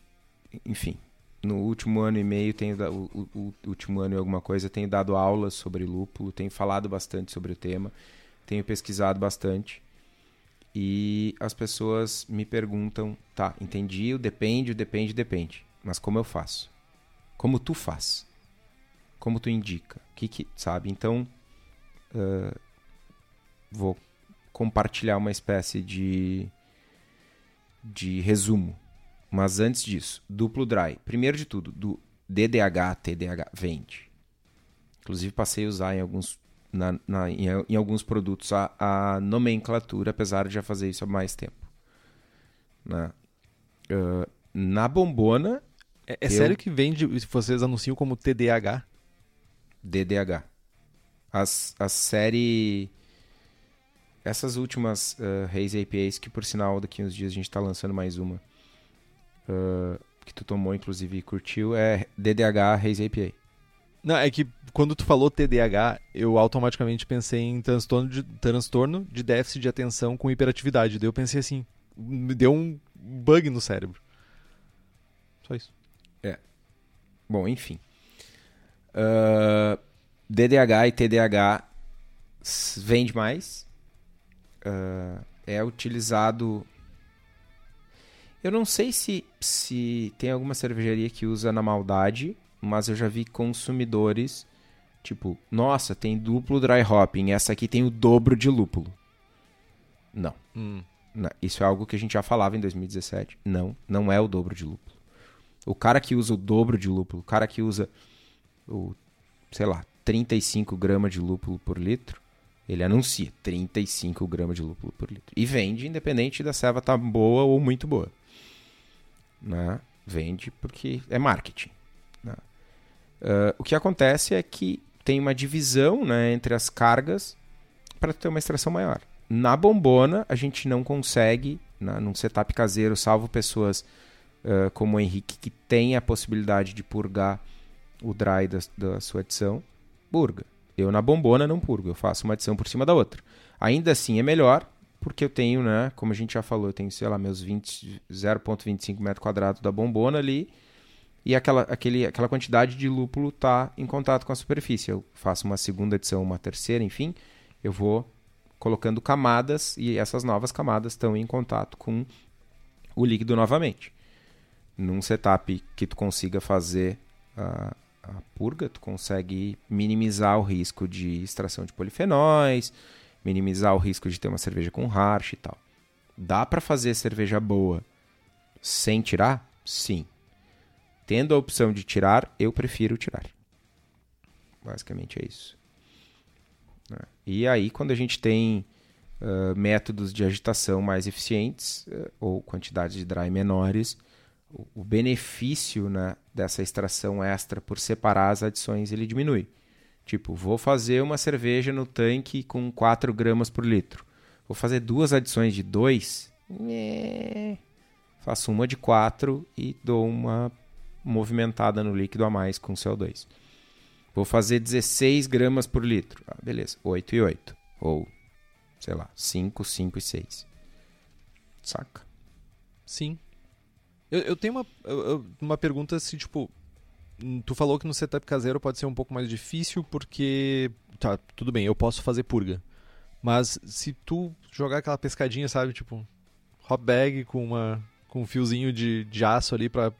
enfim, no último ano e meio, tenho, o, o, o, último ano e alguma coisa, tenho dado aulas sobre lúpulo, tenho falado bastante sobre o tema, tenho pesquisado bastante. E as pessoas me perguntam, tá, entendi, depende, depende, depende. Mas como eu faço? Como tu faz? Como tu indica? O que que, sabe? Então, uh, vou compartilhar uma espécie de, de resumo. Mas antes disso, duplo dry. Primeiro de tudo, do DDH, TDH, vende. Inclusive passei a usar em alguns, na, na, em, em, alguns produtos a, a, nomenclatura, apesar de já fazer isso há mais tempo. Na, uh, na bombona. É, é eu... sério que vende, vocês anunciam como TDH? DDH. As, a série essas últimas uh, Haze APAs, que por sinal daqui uns dias a gente está lançando mais uma, uh, que tu tomou inclusive e curtiu, é DDH Haze APA. Não, é que quando tu falou TDAH, eu automaticamente pensei em transtorno de, transtorno de déficit de atenção com hiperatividade. Daí eu pensei assim, me deu um bug no cérebro. Só isso. É. Bom, enfim. Uh, DDH e TDAH vende mais, uh, é utilizado. Eu não sei se, se tem alguma cervejaria que usa na maldade, mas eu já vi consumidores tipo, nossa, tem duplo dry hopping, essa aqui tem o dobro de lúpulo. Não. Hum. não. Isso é algo que a gente já falava em 2017. Não, não é o dobro de lúpulo. O cara que usa o dobro de lúpulo, o cara que usa o, sei lá, 35 gramas de lúpulo por litro, ele anuncia 35 gramas de lúpulo por litro. E vende, independente da serva estar tá boa ou muito boa. Né? Vende porque é marketing. Né? Uh, o que acontece é que tem uma divisão né, entre as cargas para ter uma extração maior. Na bombona, a gente não consegue, né, num setup caseiro, salvo pessoas uh, como o Henrique, que tem a possibilidade de purgar o dry da, da sua adição, purga. Eu na bombona não purgo, eu faço uma adição por cima da outra. Ainda assim é melhor, porque eu tenho, né, como a gente já falou, eu tenho, sei lá, meus 0.25 metros quadrados da bombona ali, e aquela, aquele, aquela quantidade de lúpulo está em contato com a superfície. Eu faço uma segunda adição, uma terceira, enfim, eu vou colocando camadas e essas novas camadas estão em contato com o líquido novamente. Num setup que tu consiga fazer uh, a purga, tu consegue minimizar o risco de extração de polifenóis, minimizar o risco de ter uma cerveja com harsh e tal. Dá para fazer cerveja boa sem tirar? Sim. Tendo a opção de tirar, eu prefiro tirar. Basicamente é isso. Né? E aí, quando a gente tem uh, métodos de agitação mais eficientes uh, ou quantidades de dry menores, o, benefício né, dessa extração extra por separar as adições ele diminui. Tipo, vou fazer uma cerveja no tanque com 4 gramas por litro. Vou fazer duas adições de 2. Faço uma de 4 e dou uma movimentada no líquido a mais com CO2. Vou fazer 16 gramas por litro. Ah, beleza, 8 e 8. Ou, sei lá, 5, 5 e 6. Saca? Sim, eu, eu tenho uma, uma pergunta se, tipo, tu falou que no setup caseiro pode ser um pouco mais difícil porque, tá, tudo bem, eu posso fazer purga. Mas se tu jogar aquela pescadinha, sabe, tipo, hot bag com, uma, com um fiozinho de, de aço ali para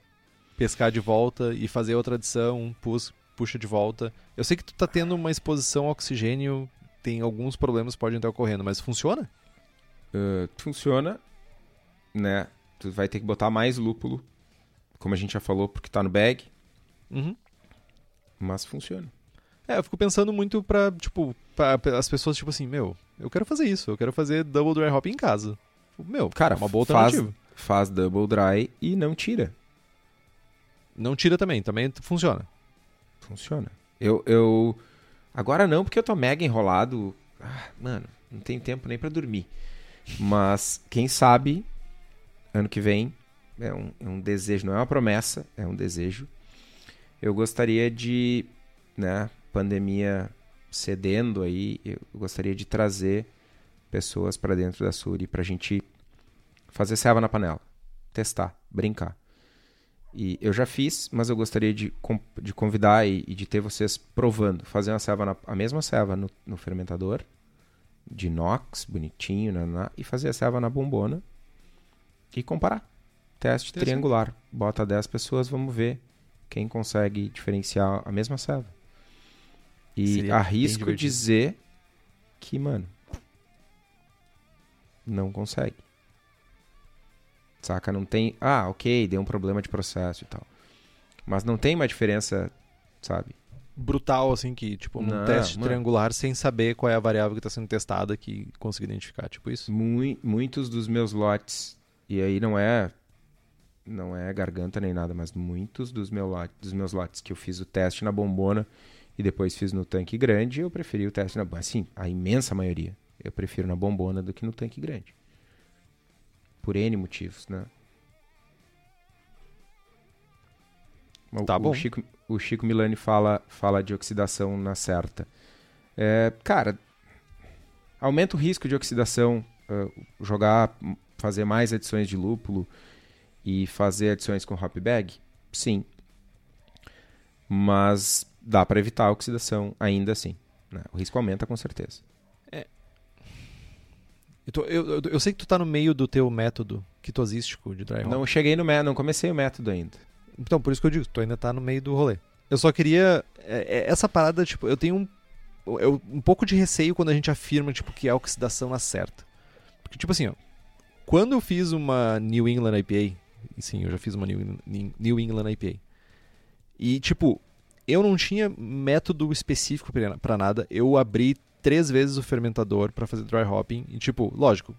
pescar de volta e fazer outra adição, pus, puxa de volta. Eu sei que tu tá tendo uma exposição ao oxigênio, tem alguns problemas podem estar ocorrendo, mas funciona? Uh, funciona, né? tu vai ter que botar mais lúpulo, como a gente já falou, porque está no bag. Uhum. mas funciona. É, eu fico pensando muito pra, tipo, pra, as pessoas, tipo assim, meu, eu quero fazer isso, eu quero fazer double dry hop em casa. Meu, Cara, é uma boa faz, alternativa. faz double dry e não tira. Não tira também, também funciona. Funciona. Eu, eu. Agora não, porque eu tô mega enrolado. Ah, mano, não tenho tempo nem pra dormir. Mas, quem sabe, ano que vem, é um, é um desejo, não é uma promessa, é um desejo. Eu gostaria de, né, pandemia cedendo aí, eu gostaria de trazer pessoas pra dentro da Suri pra gente fazer serva na panela, testar, brincar. E eu já fiz, mas eu gostaria de, de convidar e, e de ter vocês provando. Fazer uma serva na- a mesma serva no, no fermentador, de inox, bonitinho, naná, e fazer a serva na bombona e comparar. Teste triangular. Bota 10 pessoas, vamos ver quem consegue diferenciar a mesma serva. E Seria arrisco dizer que, mano, não consegue. Saca? Não tem. Ah, ok, deu um problema de processo e tal. Mas não tem uma diferença, sabe? Brutal, assim, que, tipo, num Não, teste mano. triangular, sem saber qual é a variável que tá sendo testada, que conseguir identificar, tipo isso. Mui- muitos dos meus lotes, e aí não é não é garganta nem nada, mas muitos dos, meu dos meus lotes que eu fiz o teste na bombona e depois fiz no tanque grande, eu preferi o teste na assim, a imensa maioria. Eu prefiro na bombona do que no tanque grande. Por N motivos, né? O- Tá o bom. Chico, o Chico Milani fala, fala de oxidação na certa. É, cara, aumenta o risco de oxidação, ah, jogar, m- fazer mais adições de lúpulo e fazer adições com hop bag? Sim. Mas dá para evitar a oxidação ainda assim. né? O risco aumenta com certeza. Eu, tô- eu, eu- eu sei que tu tá no meio do teu método quitosístico de dry hop. Não cheguei no método, não comecei o método ainda. Então, por isso que eu digo, tu ainda tá no meio do rolê. Eu só queria. é- é- essa parada, tipo, eu tenho um, eu- um pouco de receio quando a gente afirma, tipo, que a oxidação na certa. Porque, tipo assim, ó. Quando eu fiz uma New England IPA, sim, eu já fiz uma New, New England IPA. E, tipo, eu não tinha método específico pra nada. Eu abri três vezes o fermentador pra fazer dry hopping. E, tipo, lógico,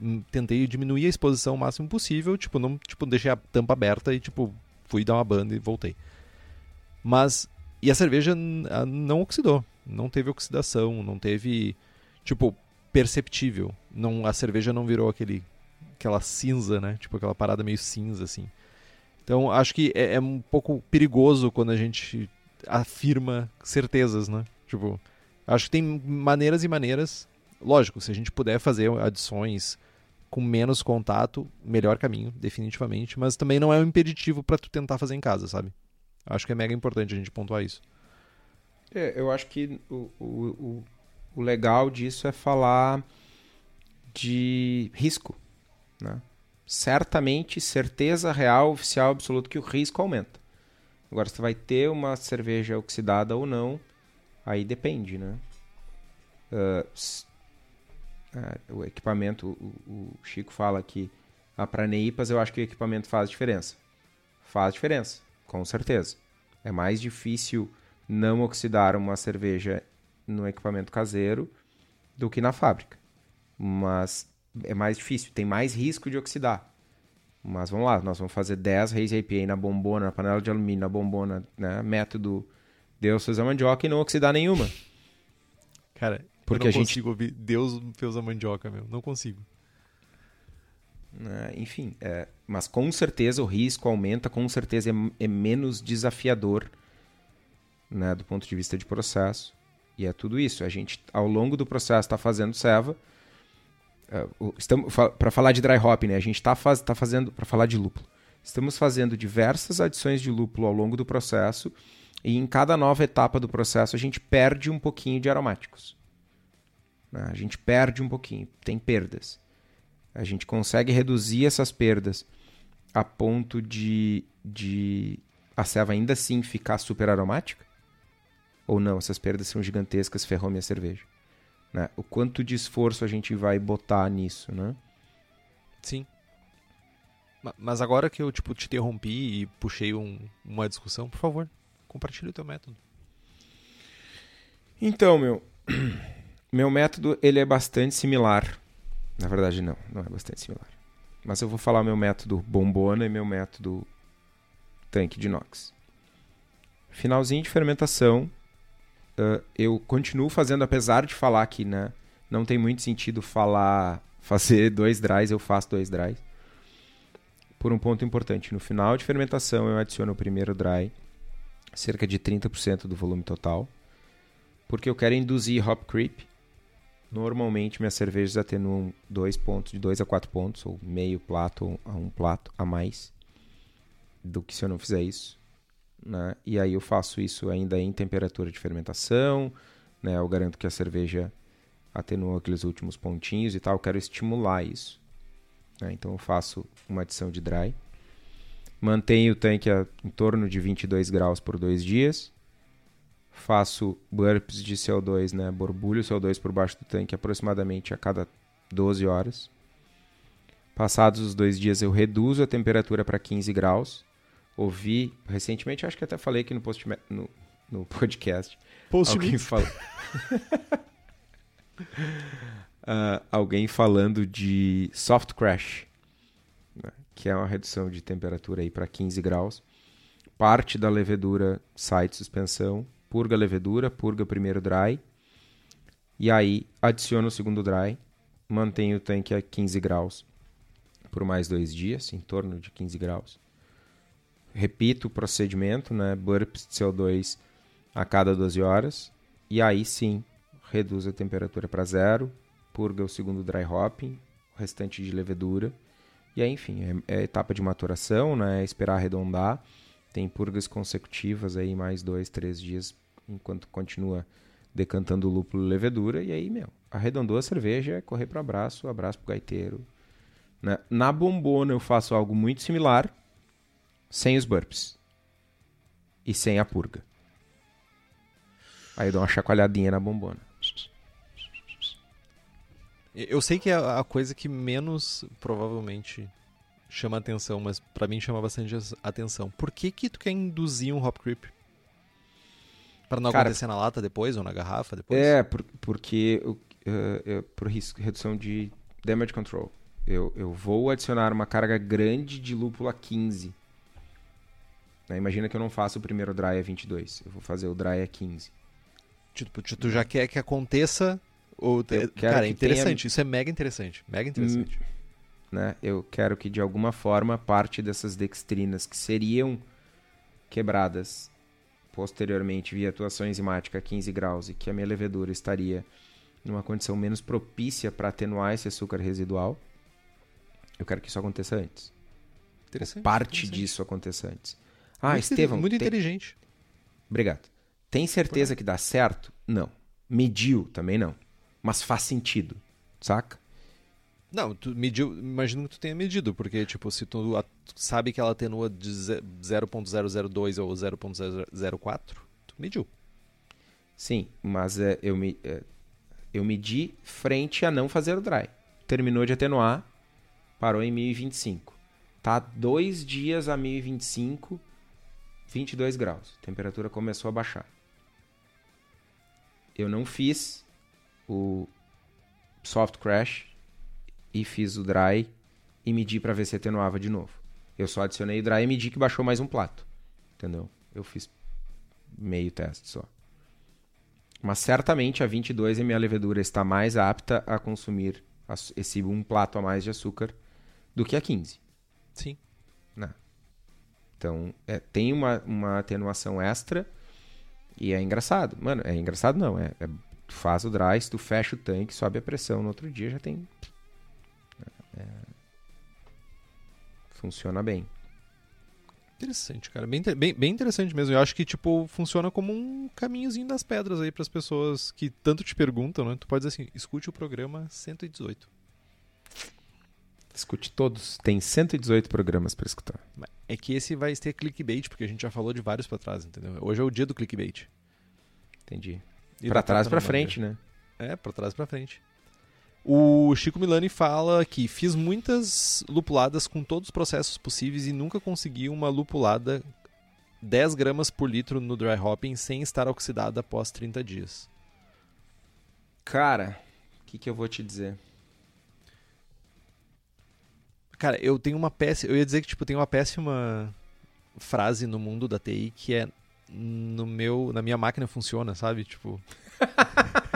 hum, tentei diminuir a exposição o máximo possível. Tipo, não tipo, deixei a tampa aberta e, tipo, fui dar uma banda e voltei. Mas. E a cerveja não oxidou. Não teve oxidação, não teve. Tipo, perceptível. Não, a cerveja não virou aquele. Aquela cinza, né? Tipo, aquela parada meio cinza, assim. Então, acho que é, é um pouco perigoso quando a gente afirma certezas, né? Tipo, acho que tem maneiras e maneiras. Lógico, se a gente puder fazer adições com menos contato, melhor caminho, definitivamente. Mas também não é um impeditivo pra tu tentar fazer em casa, sabe? Acho que é mega importante a gente pontuar isso. É, eu acho que o, o, o, o legal disso é falar de risco. Né? Certamente, certeza real, oficial, absoluta, que o risco aumenta. Agora, se vai ter uma cerveja oxidada ou não, aí depende, né? S- ah, o equipamento, o, o Chico fala que ah, para Neipas eu acho que o equipamento faz diferença. Faz diferença, com certeza. É mais difícil não oxidar uma cerveja no equipamento caseiro do que na fábrica. Mas é mais difícil, tem mais risco de oxidar. Mas vamos lá, nós vamos fazer 10 Reis IPA na bombona, na panela de alumínio, na bombona, né? Método Deus fez a mandioca e não oxidar nenhuma. Cara, Porque eu não a gente- consigo ouvir Deus fez a mandioca, meu. Não consigo. né? Enfim, é, mas com certeza o risco aumenta, com certeza é, é menos desafiador né, do ponto de vista de processo. E é tudo isso. A gente, ao longo do processo, está fazendo serva. É, Para falar de dry hop, né? A gente está faz, tá fazendo. Para falar de lúpulo. Estamos fazendo diversas adições de lúpulo ao longo do processo. E em cada nova etapa do processo, a gente perde um pouquinho de aromáticos. né? A gente perde um pouquinho, tem perdas a gente consegue reduzir essas perdas a ponto de, de a serva ainda assim ficar super aromática? Ou não, essas perdas são gigantescas, ferrou minha cerveja. Né? O quanto de esforço a gente vai botar nisso, né? Sim. Ma- Mas agora que eu, tipo, te interrompi e puxei um- uma discussão, por favor, compartilhe o teu método. Então, meu, [clears throat] meu método ele é bastante similar. Na verdade, não, não é bastante similar. Mas eu vou falar meu método bombona e meu método tanque de inox. Finalzinho de fermentação, uh, eu continuo fazendo, apesar de falar que né, não tem muito sentido falar [laughs] fazer dois dries, eu faço dois dries. Por um ponto importante, no final de fermentação eu adiciono o primeiro dry, cerca de 30% do volume total, porque eu quero induzir hop creep. Normalmente minhas cervejas atenuam dois pontos, de 2 a 4 pontos, ou meio plato a um plato a mais do que se eu não fizer isso. Né? E aí eu faço isso ainda em temperatura de fermentação, né? eu garanto que a cerveja atenua aqueles últimos pontinhos e tal, eu quero estimular isso. Né? Então eu faço uma adição de dry. Mantenho o tanque a, em torno de 22 graus por dois dias. Faço burps de CO2, né? borbulho CO2 por baixo do tanque aproximadamente a cada 12 horas. Passados os dois dias eu reduzo a temperatura para 15 graus. Ouvi recentemente, acho que até falei aqui no, post, no, no podcast. Post alguém, fala... [laughs] uh, alguém falando de soft crash, né, que é uma redução de temperatura para 15 graus. Parte da levedura sai de suspensão, purga a levedura, purga o primeiro dry, e aí adiciona o segundo dry, mantém o tanque a 15 graus por mais dois dias, em torno de 15 graus. Repito o procedimento, né? burps de CO2 a cada 12 horas, e aí sim reduz a temperatura para zero, purga o segundo dry hopping, o restante de levedura. E aí, enfim, é, é etapa de maturação, né? É esperar arredondar. Tem purgas consecutivas aí, mais dois, três dias, enquanto continua decantando o lúpulo levedura. E aí, meu, arredondou a cerveja, é correr para abraço, abraço pro gaiteiro. Né? Na bombona eu faço algo muito similar, sem os burps. E sem a purga. Aí eu dou uma chacoalhadinha na bombona. Eu sei que é a coisa que menos provavelmente chama atenção, mas para mim chama bastante atenção. Por que que tu quer induzir um hop creep? Para não Cara, acontecer na lata depois ou na garrafa depois? É, por, porque uh, uh, por risco, redução de damage control. Eu, eu vou adicionar uma carga grande de lúpulo a 15. Né? Imagina que eu não faço o primeiro dry a 22. Eu vou fazer o dry a 15. Tipo, tu já quer que aconteça ou, cara, é interessante. Tenha... Isso é mega interessante. Mega interessante. Hum, né? Eu quero que, de alguma forma, parte dessas dextrinas que seriam quebradas posteriormente via atuação enzimática a 15 graus e que a minha levedura estaria numa condição menos propícia para atenuar esse açúcar residual, eu quero que isso aconteça antes. Parte disso aconteça antes. Ah, muito Estevão. Muito tem... inteligente. Obrigado. Tem certeza que dá certo? Não. Mediu? Também não mas faz sentido, saca? Não, tu mediu, imagino que tu tenha medido, porque, tipo, se tu sabe que ela atenua de 0.002 ou 0.004, tu mediu. Sim, mas é, eu, me, é, eu medi frente a não fazer o dry. Terminou de atenuar, parou em 1025. Tá dois dias a 1025, 22 graus. A temperatura começou a baixar. Eu não fiz o soft crash e fiz o dry e medi para ver se atenuava de novo. Eu só adicionei o dry e medi que baixou mais um plato. Entendeu? Eu fiz meio teste só. Mas certamente a 22 a minha levedura está mais apta a consumir esse um plato a mais de açúcar do que a 15. Sim. Então, é, tem uma, uma atenuação extra e é engraçado. Mano, é engraçado não, é, é Tu faz o dry, tu fecha o tanque, sobe a pressão. No outro dia já tem. É... Funciona bem. Interessante, cara. Bem, bem, bem interessante mesmo. Eu acho que, tipo, funciona como um caminhozinho das pedras aí para as pessoas que tanto te perguntam, né? Tu pode dizer assim, escute o programa 118. Escute todos. Tem 118 programas para escutar. É que esse vai ter clickbait, porque a gente já falou de vários para trás, entendeu? Hoje é o dia do clickbait. Entendi. Para trás para frente, né? É, para trás para frente. O Chico Milani fala que fiz muitas lupuladas com todos os processos possíveis e nunca consegui uma lupulada 10 gramas por litro no dry hopping sem estar oxidada após 30 dias. Cara, o que, que eu vou te dizer? Cara, eu tenho uma péssima. Eu ia dizer que, tipo, tem uma péssima frase no mundo da TI que é no meu, na minha máquina funciona, sabe? Tipo,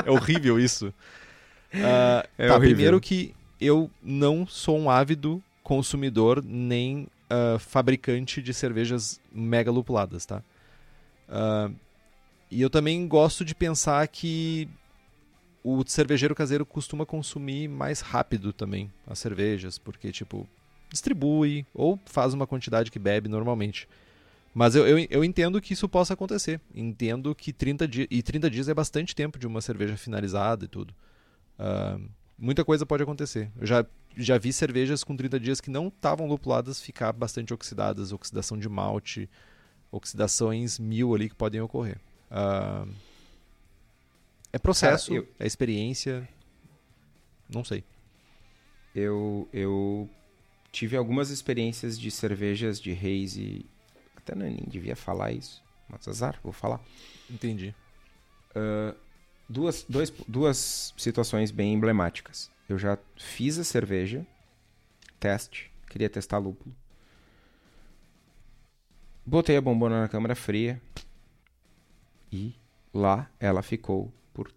é horrível isso. Uh, é tá, horrível. primeiro que eu não sou um ávido consumidor nem uh, fabricante de cervejas mega lupuladas, tá? Uh, e eu também gosto de pensar que o cervejeiro caseiro costuma consumir mais rápido também as cervejas, porque, tipo, distribui ou faz uma quantidade que bebe normalmente. Mas eu, eu, eu, entendo que isso possa acontecer. Entendo que 30 dias. E 30 dias é bastante tempo de uma cerveja finalizada e tudo. Uh, muita coisa pode acontecer. Eu já, já vi cervejas com 30 dias que não estavam lupuladas ficar bastante oxidadas, oxidação de malte, oxidações mil ali que podem ocorrer. Uh, é processo, Cara, eu... é experiência. Não sei. Eu, eu tive algumas experiências de cervejas de haze até nem devia falar isso. Mas azar, vou falar. Entendi. Uh, duas, dois, duas situações bem emblemáticas. Eu já fiz a cerveja, teste, queria testar lúpulo. Botei a bombona na câmara fria e lá ela ficou por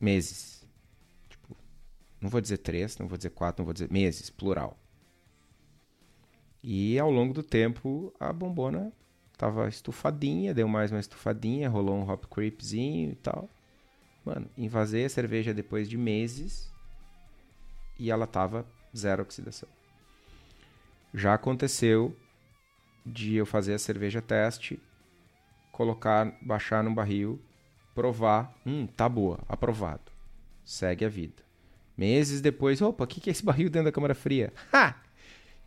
meses. Tipo, não vou dizer três, não vou dizer quatro, não vou dizer meses, plural. E ao longo do tempo a bombona tava estufadinha, deu mais uma estufadinha, rolou um hop creepzinho e tal. Mano, invasei a cerveja depois de meses e ela tava zero oxidação. Já aconteceu de eu fazer a cerveja teste, colocar, baixar no barril, provar, hum, tá boa, aprovado. Segue a vida. Meses depois, opa, o que, que é esse barril dentro da câmara fria? [laughs] Ha!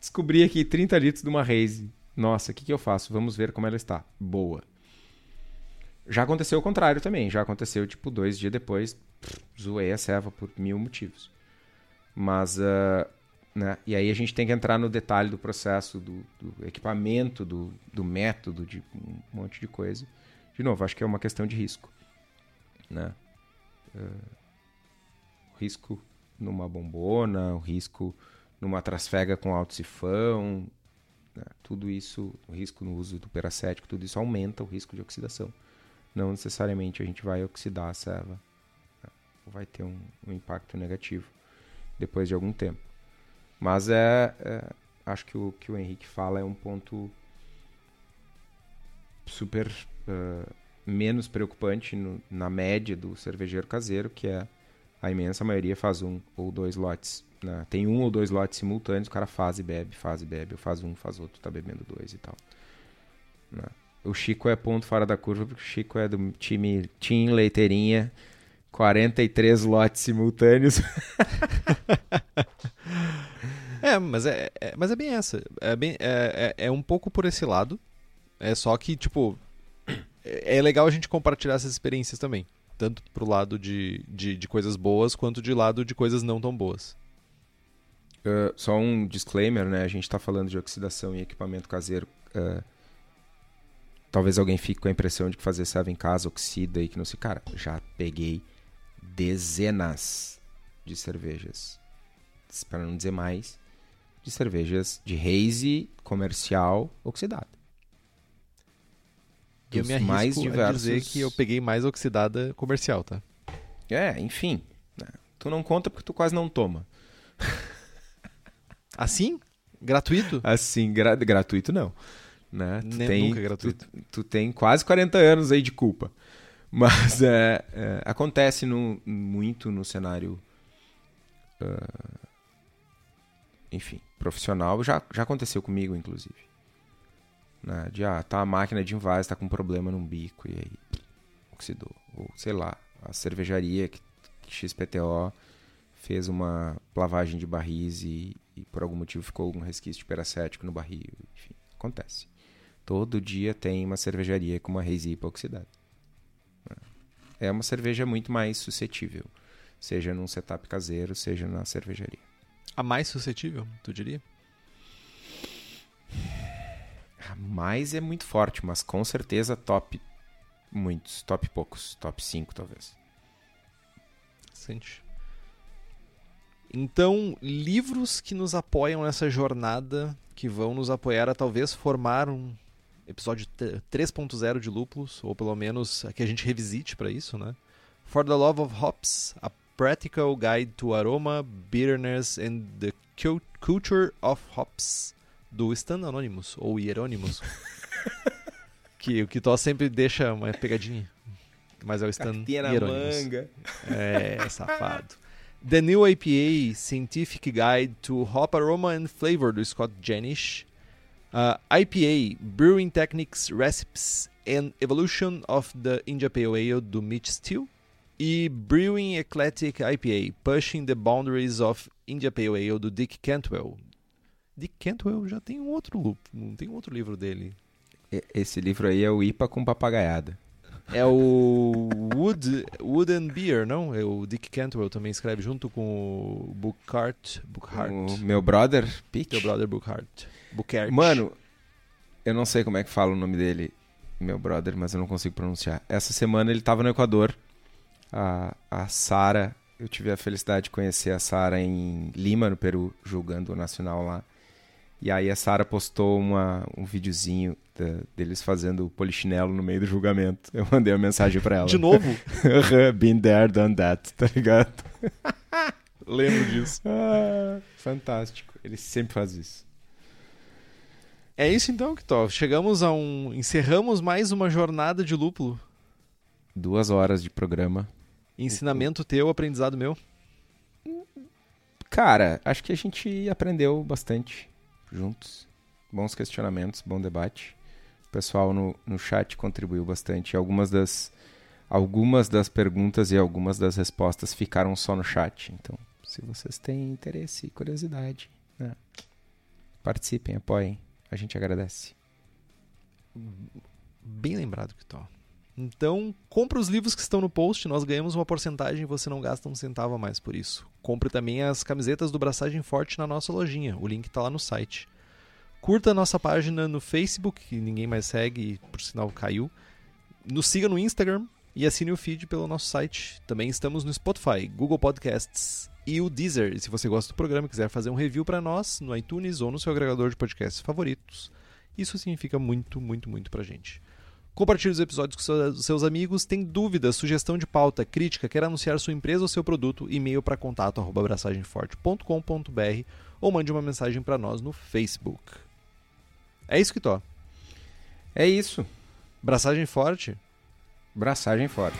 Descobri aqui 30 litros de uma Raze nossa, o que, que eu faço? Vamos ver como ela está. Boa. Já aconteceu o contrário também. Já aconteceu, tipo, dois dias depois, pff, zoei a serva por mil motivos. Mas, uh, né? E aí a gente tem que entrar no detalhe do processo, do, do equipamento, do, do, método, de um monte de coisa. De novo, acho que é uma questão de risco. Né? Uh, risco numa bombona, o risco numa trasfega com alto sifão, né? Tudo isso, o risco no uso do peracético, tudo isso aumenta o risco de oxidação. Não necessariamente a gente vai oxidar a serva, né? vai ter um, um, impacto negativo depois de algum tempo. Mas é, é, acho que o que o Henrique fala é um ponto super uh, menos preocupante no, na média do cervejeiro caseiro, que é a imensa maioria faz um ou dois lotes né? Tem um ou dois lotes simultâneos, o cara faz e bebe, faz e bebe. Eu faz um, faz outro, tá bebendo dois e tal. Né? O Chico é ponto fora da curva, porque o Chico é do time Team Leiteirinha. 43 lotes simultâneos. [laughs] é, mas é, é, mas é bem essa. É, bem, é, é, é um pouco por esse lado. É só que, tipo, é, é legal a gente compartilhar essas experiências também. Tanto pro lado de, de, de coisas boas, quanto de lado de coisas não tão boas. Uh, só um disclaimer, né? A gente está falando de oxidação em equipamento caseiro. Uh, talvez alguém fique com a impressão de que fazer serva em casa oxida e que não se. Cara, já peguei dezenas de cervejas, para não dizer mais, de cervejas de haze comercial oxidada. Eu me arrisco mais diversos... a dizer que eu peguei mais oxidada comercial, tá? É, enfim. Né? Tu não conta porque tu quase não toma. [laughs] Assim? Gratuito? Assim, gra gratuito não. Né? Tu Nem, tem, nunca gratuito. Tu, tu, tem quase 40 anos aí de culpa. Mas é, é, acontece no, muito no cenário. Uh, enfim, profissional. Já, já aconteceu comigo, inclusive. Né? De, ah, tá a máquina de invase, tá com problema num bico e aí oxidou. Ou sei lá, a cervejaria que, que XPTO fez uma lavagem de barris e, e por algum motivo ficou algum resquício de peracético no barril. Enfim, acontece. Todo dia tem uma cervejaria com uma resipa oxidada. É uma cerveja muito mais suscetível, seja num setup caseiro, seja na cervejaria. A mais suscetível, tu diria? A mais é muito forte, mas com certeza top muitos, top poucos, top 5 talvez. bastante. Então, livros que nos apoiam nessa jornada, que vão nos apoiar a talvez formar um episódio 3.0 de Lúpulos, ou pelo menos que a gente revisite para isso, né? For the Love of Hops, A Practical Guide to Aroma, Bitterness and the Culture of Hops, do Stan Anonymous, ou Hieronymus. [laughs] que o Kitó sempre deixa uma pegadinha. Mas é o Stan Hieronymus. manga. É, safado. The New IPA Scientific Guide to Hop Aroma and Flavor, do Scott Janish. Uh, IPA Brewing Techniques, Recipes and Evolution of the India Pale Ale, do Mitch Steele. E Brewing Eclectic IPA, Pushing the Boundaries of India Pale Ale, do Dick Cantwell. Dick Cantwell já tem um outro tem um outro livro dele. Esse livro aí é o IPA com papagaiada. É o Wood, Wood and Beer, não? É o Dick Cantwell também escreve junto com o Bookhart. Bookhart. O meu brother, Pete. Teu brother Bookhart. Bookhart. Mano, eu não sei como é que fala o nome dele, meu brother, mas eu não consigo pronunciar. Essa semana ele tava no Equador. A, a Sara, eu tive a felicidade de conhecer a Sara em Lima, no Peru, julgando o Nacional lá. E aí a Sara postou uma, um videozinho da, deles fazendo o polichinelo no meio do julgamento. Eu mandei uma mensagem pra ela. De novo? [laughs] Been there, done that, tá ligado? [laughs] Lembro disso. Ah, fantástico. Ele sempre faz isso. É isso então, Kitó. Chegamos a um. Encerramos mais uma jornada de lúpulo. Duas horas de programa. Ensinamento teu, aprendizado meu. Cara, acho que a gente aprendeu bastante juntos. Bons questionamentos, bom debate. O pessoal no, no chat contribuiu bastante. Algumas das, algumas das perguntas e algumas das respostas ficaram só no chat. Então, se vocês têm interesse e curiosidade, né? participem, apoiem. A gente agradece. Bem lembrado, Kitó. Então, compre os livros que estão no post, nós ganhamos uma porcentagem e você não gasta um centavo a mais por isso. Compre também as camisetas do Braçagem Forte na nossa lojinha, o link está lá no site. Curta a nossa página no Facebook, que ninguém mais segue, por sinal caiu. Nos siga no Instagram e assine o feed pelo nosso site. Também estamos no Spotify, Google Podcasts e o Deezer. E se você gosta do programa e quiser fazer um review para nós no iTunes ou no seu agregador de podcasts favoritos, isso significa muito, muito, muito pra gente. Compartilhe os episódios com seus amigos. Tem dúvida, sugestão de pauta, crítica, quer anunciar sua empresa ou seu produto? E-mail para contato abraçagemforte.com.br ou mande uma mensagem para nós no Facebook. É isso que tô. É isso. Braçagem forte. Braçagem forte.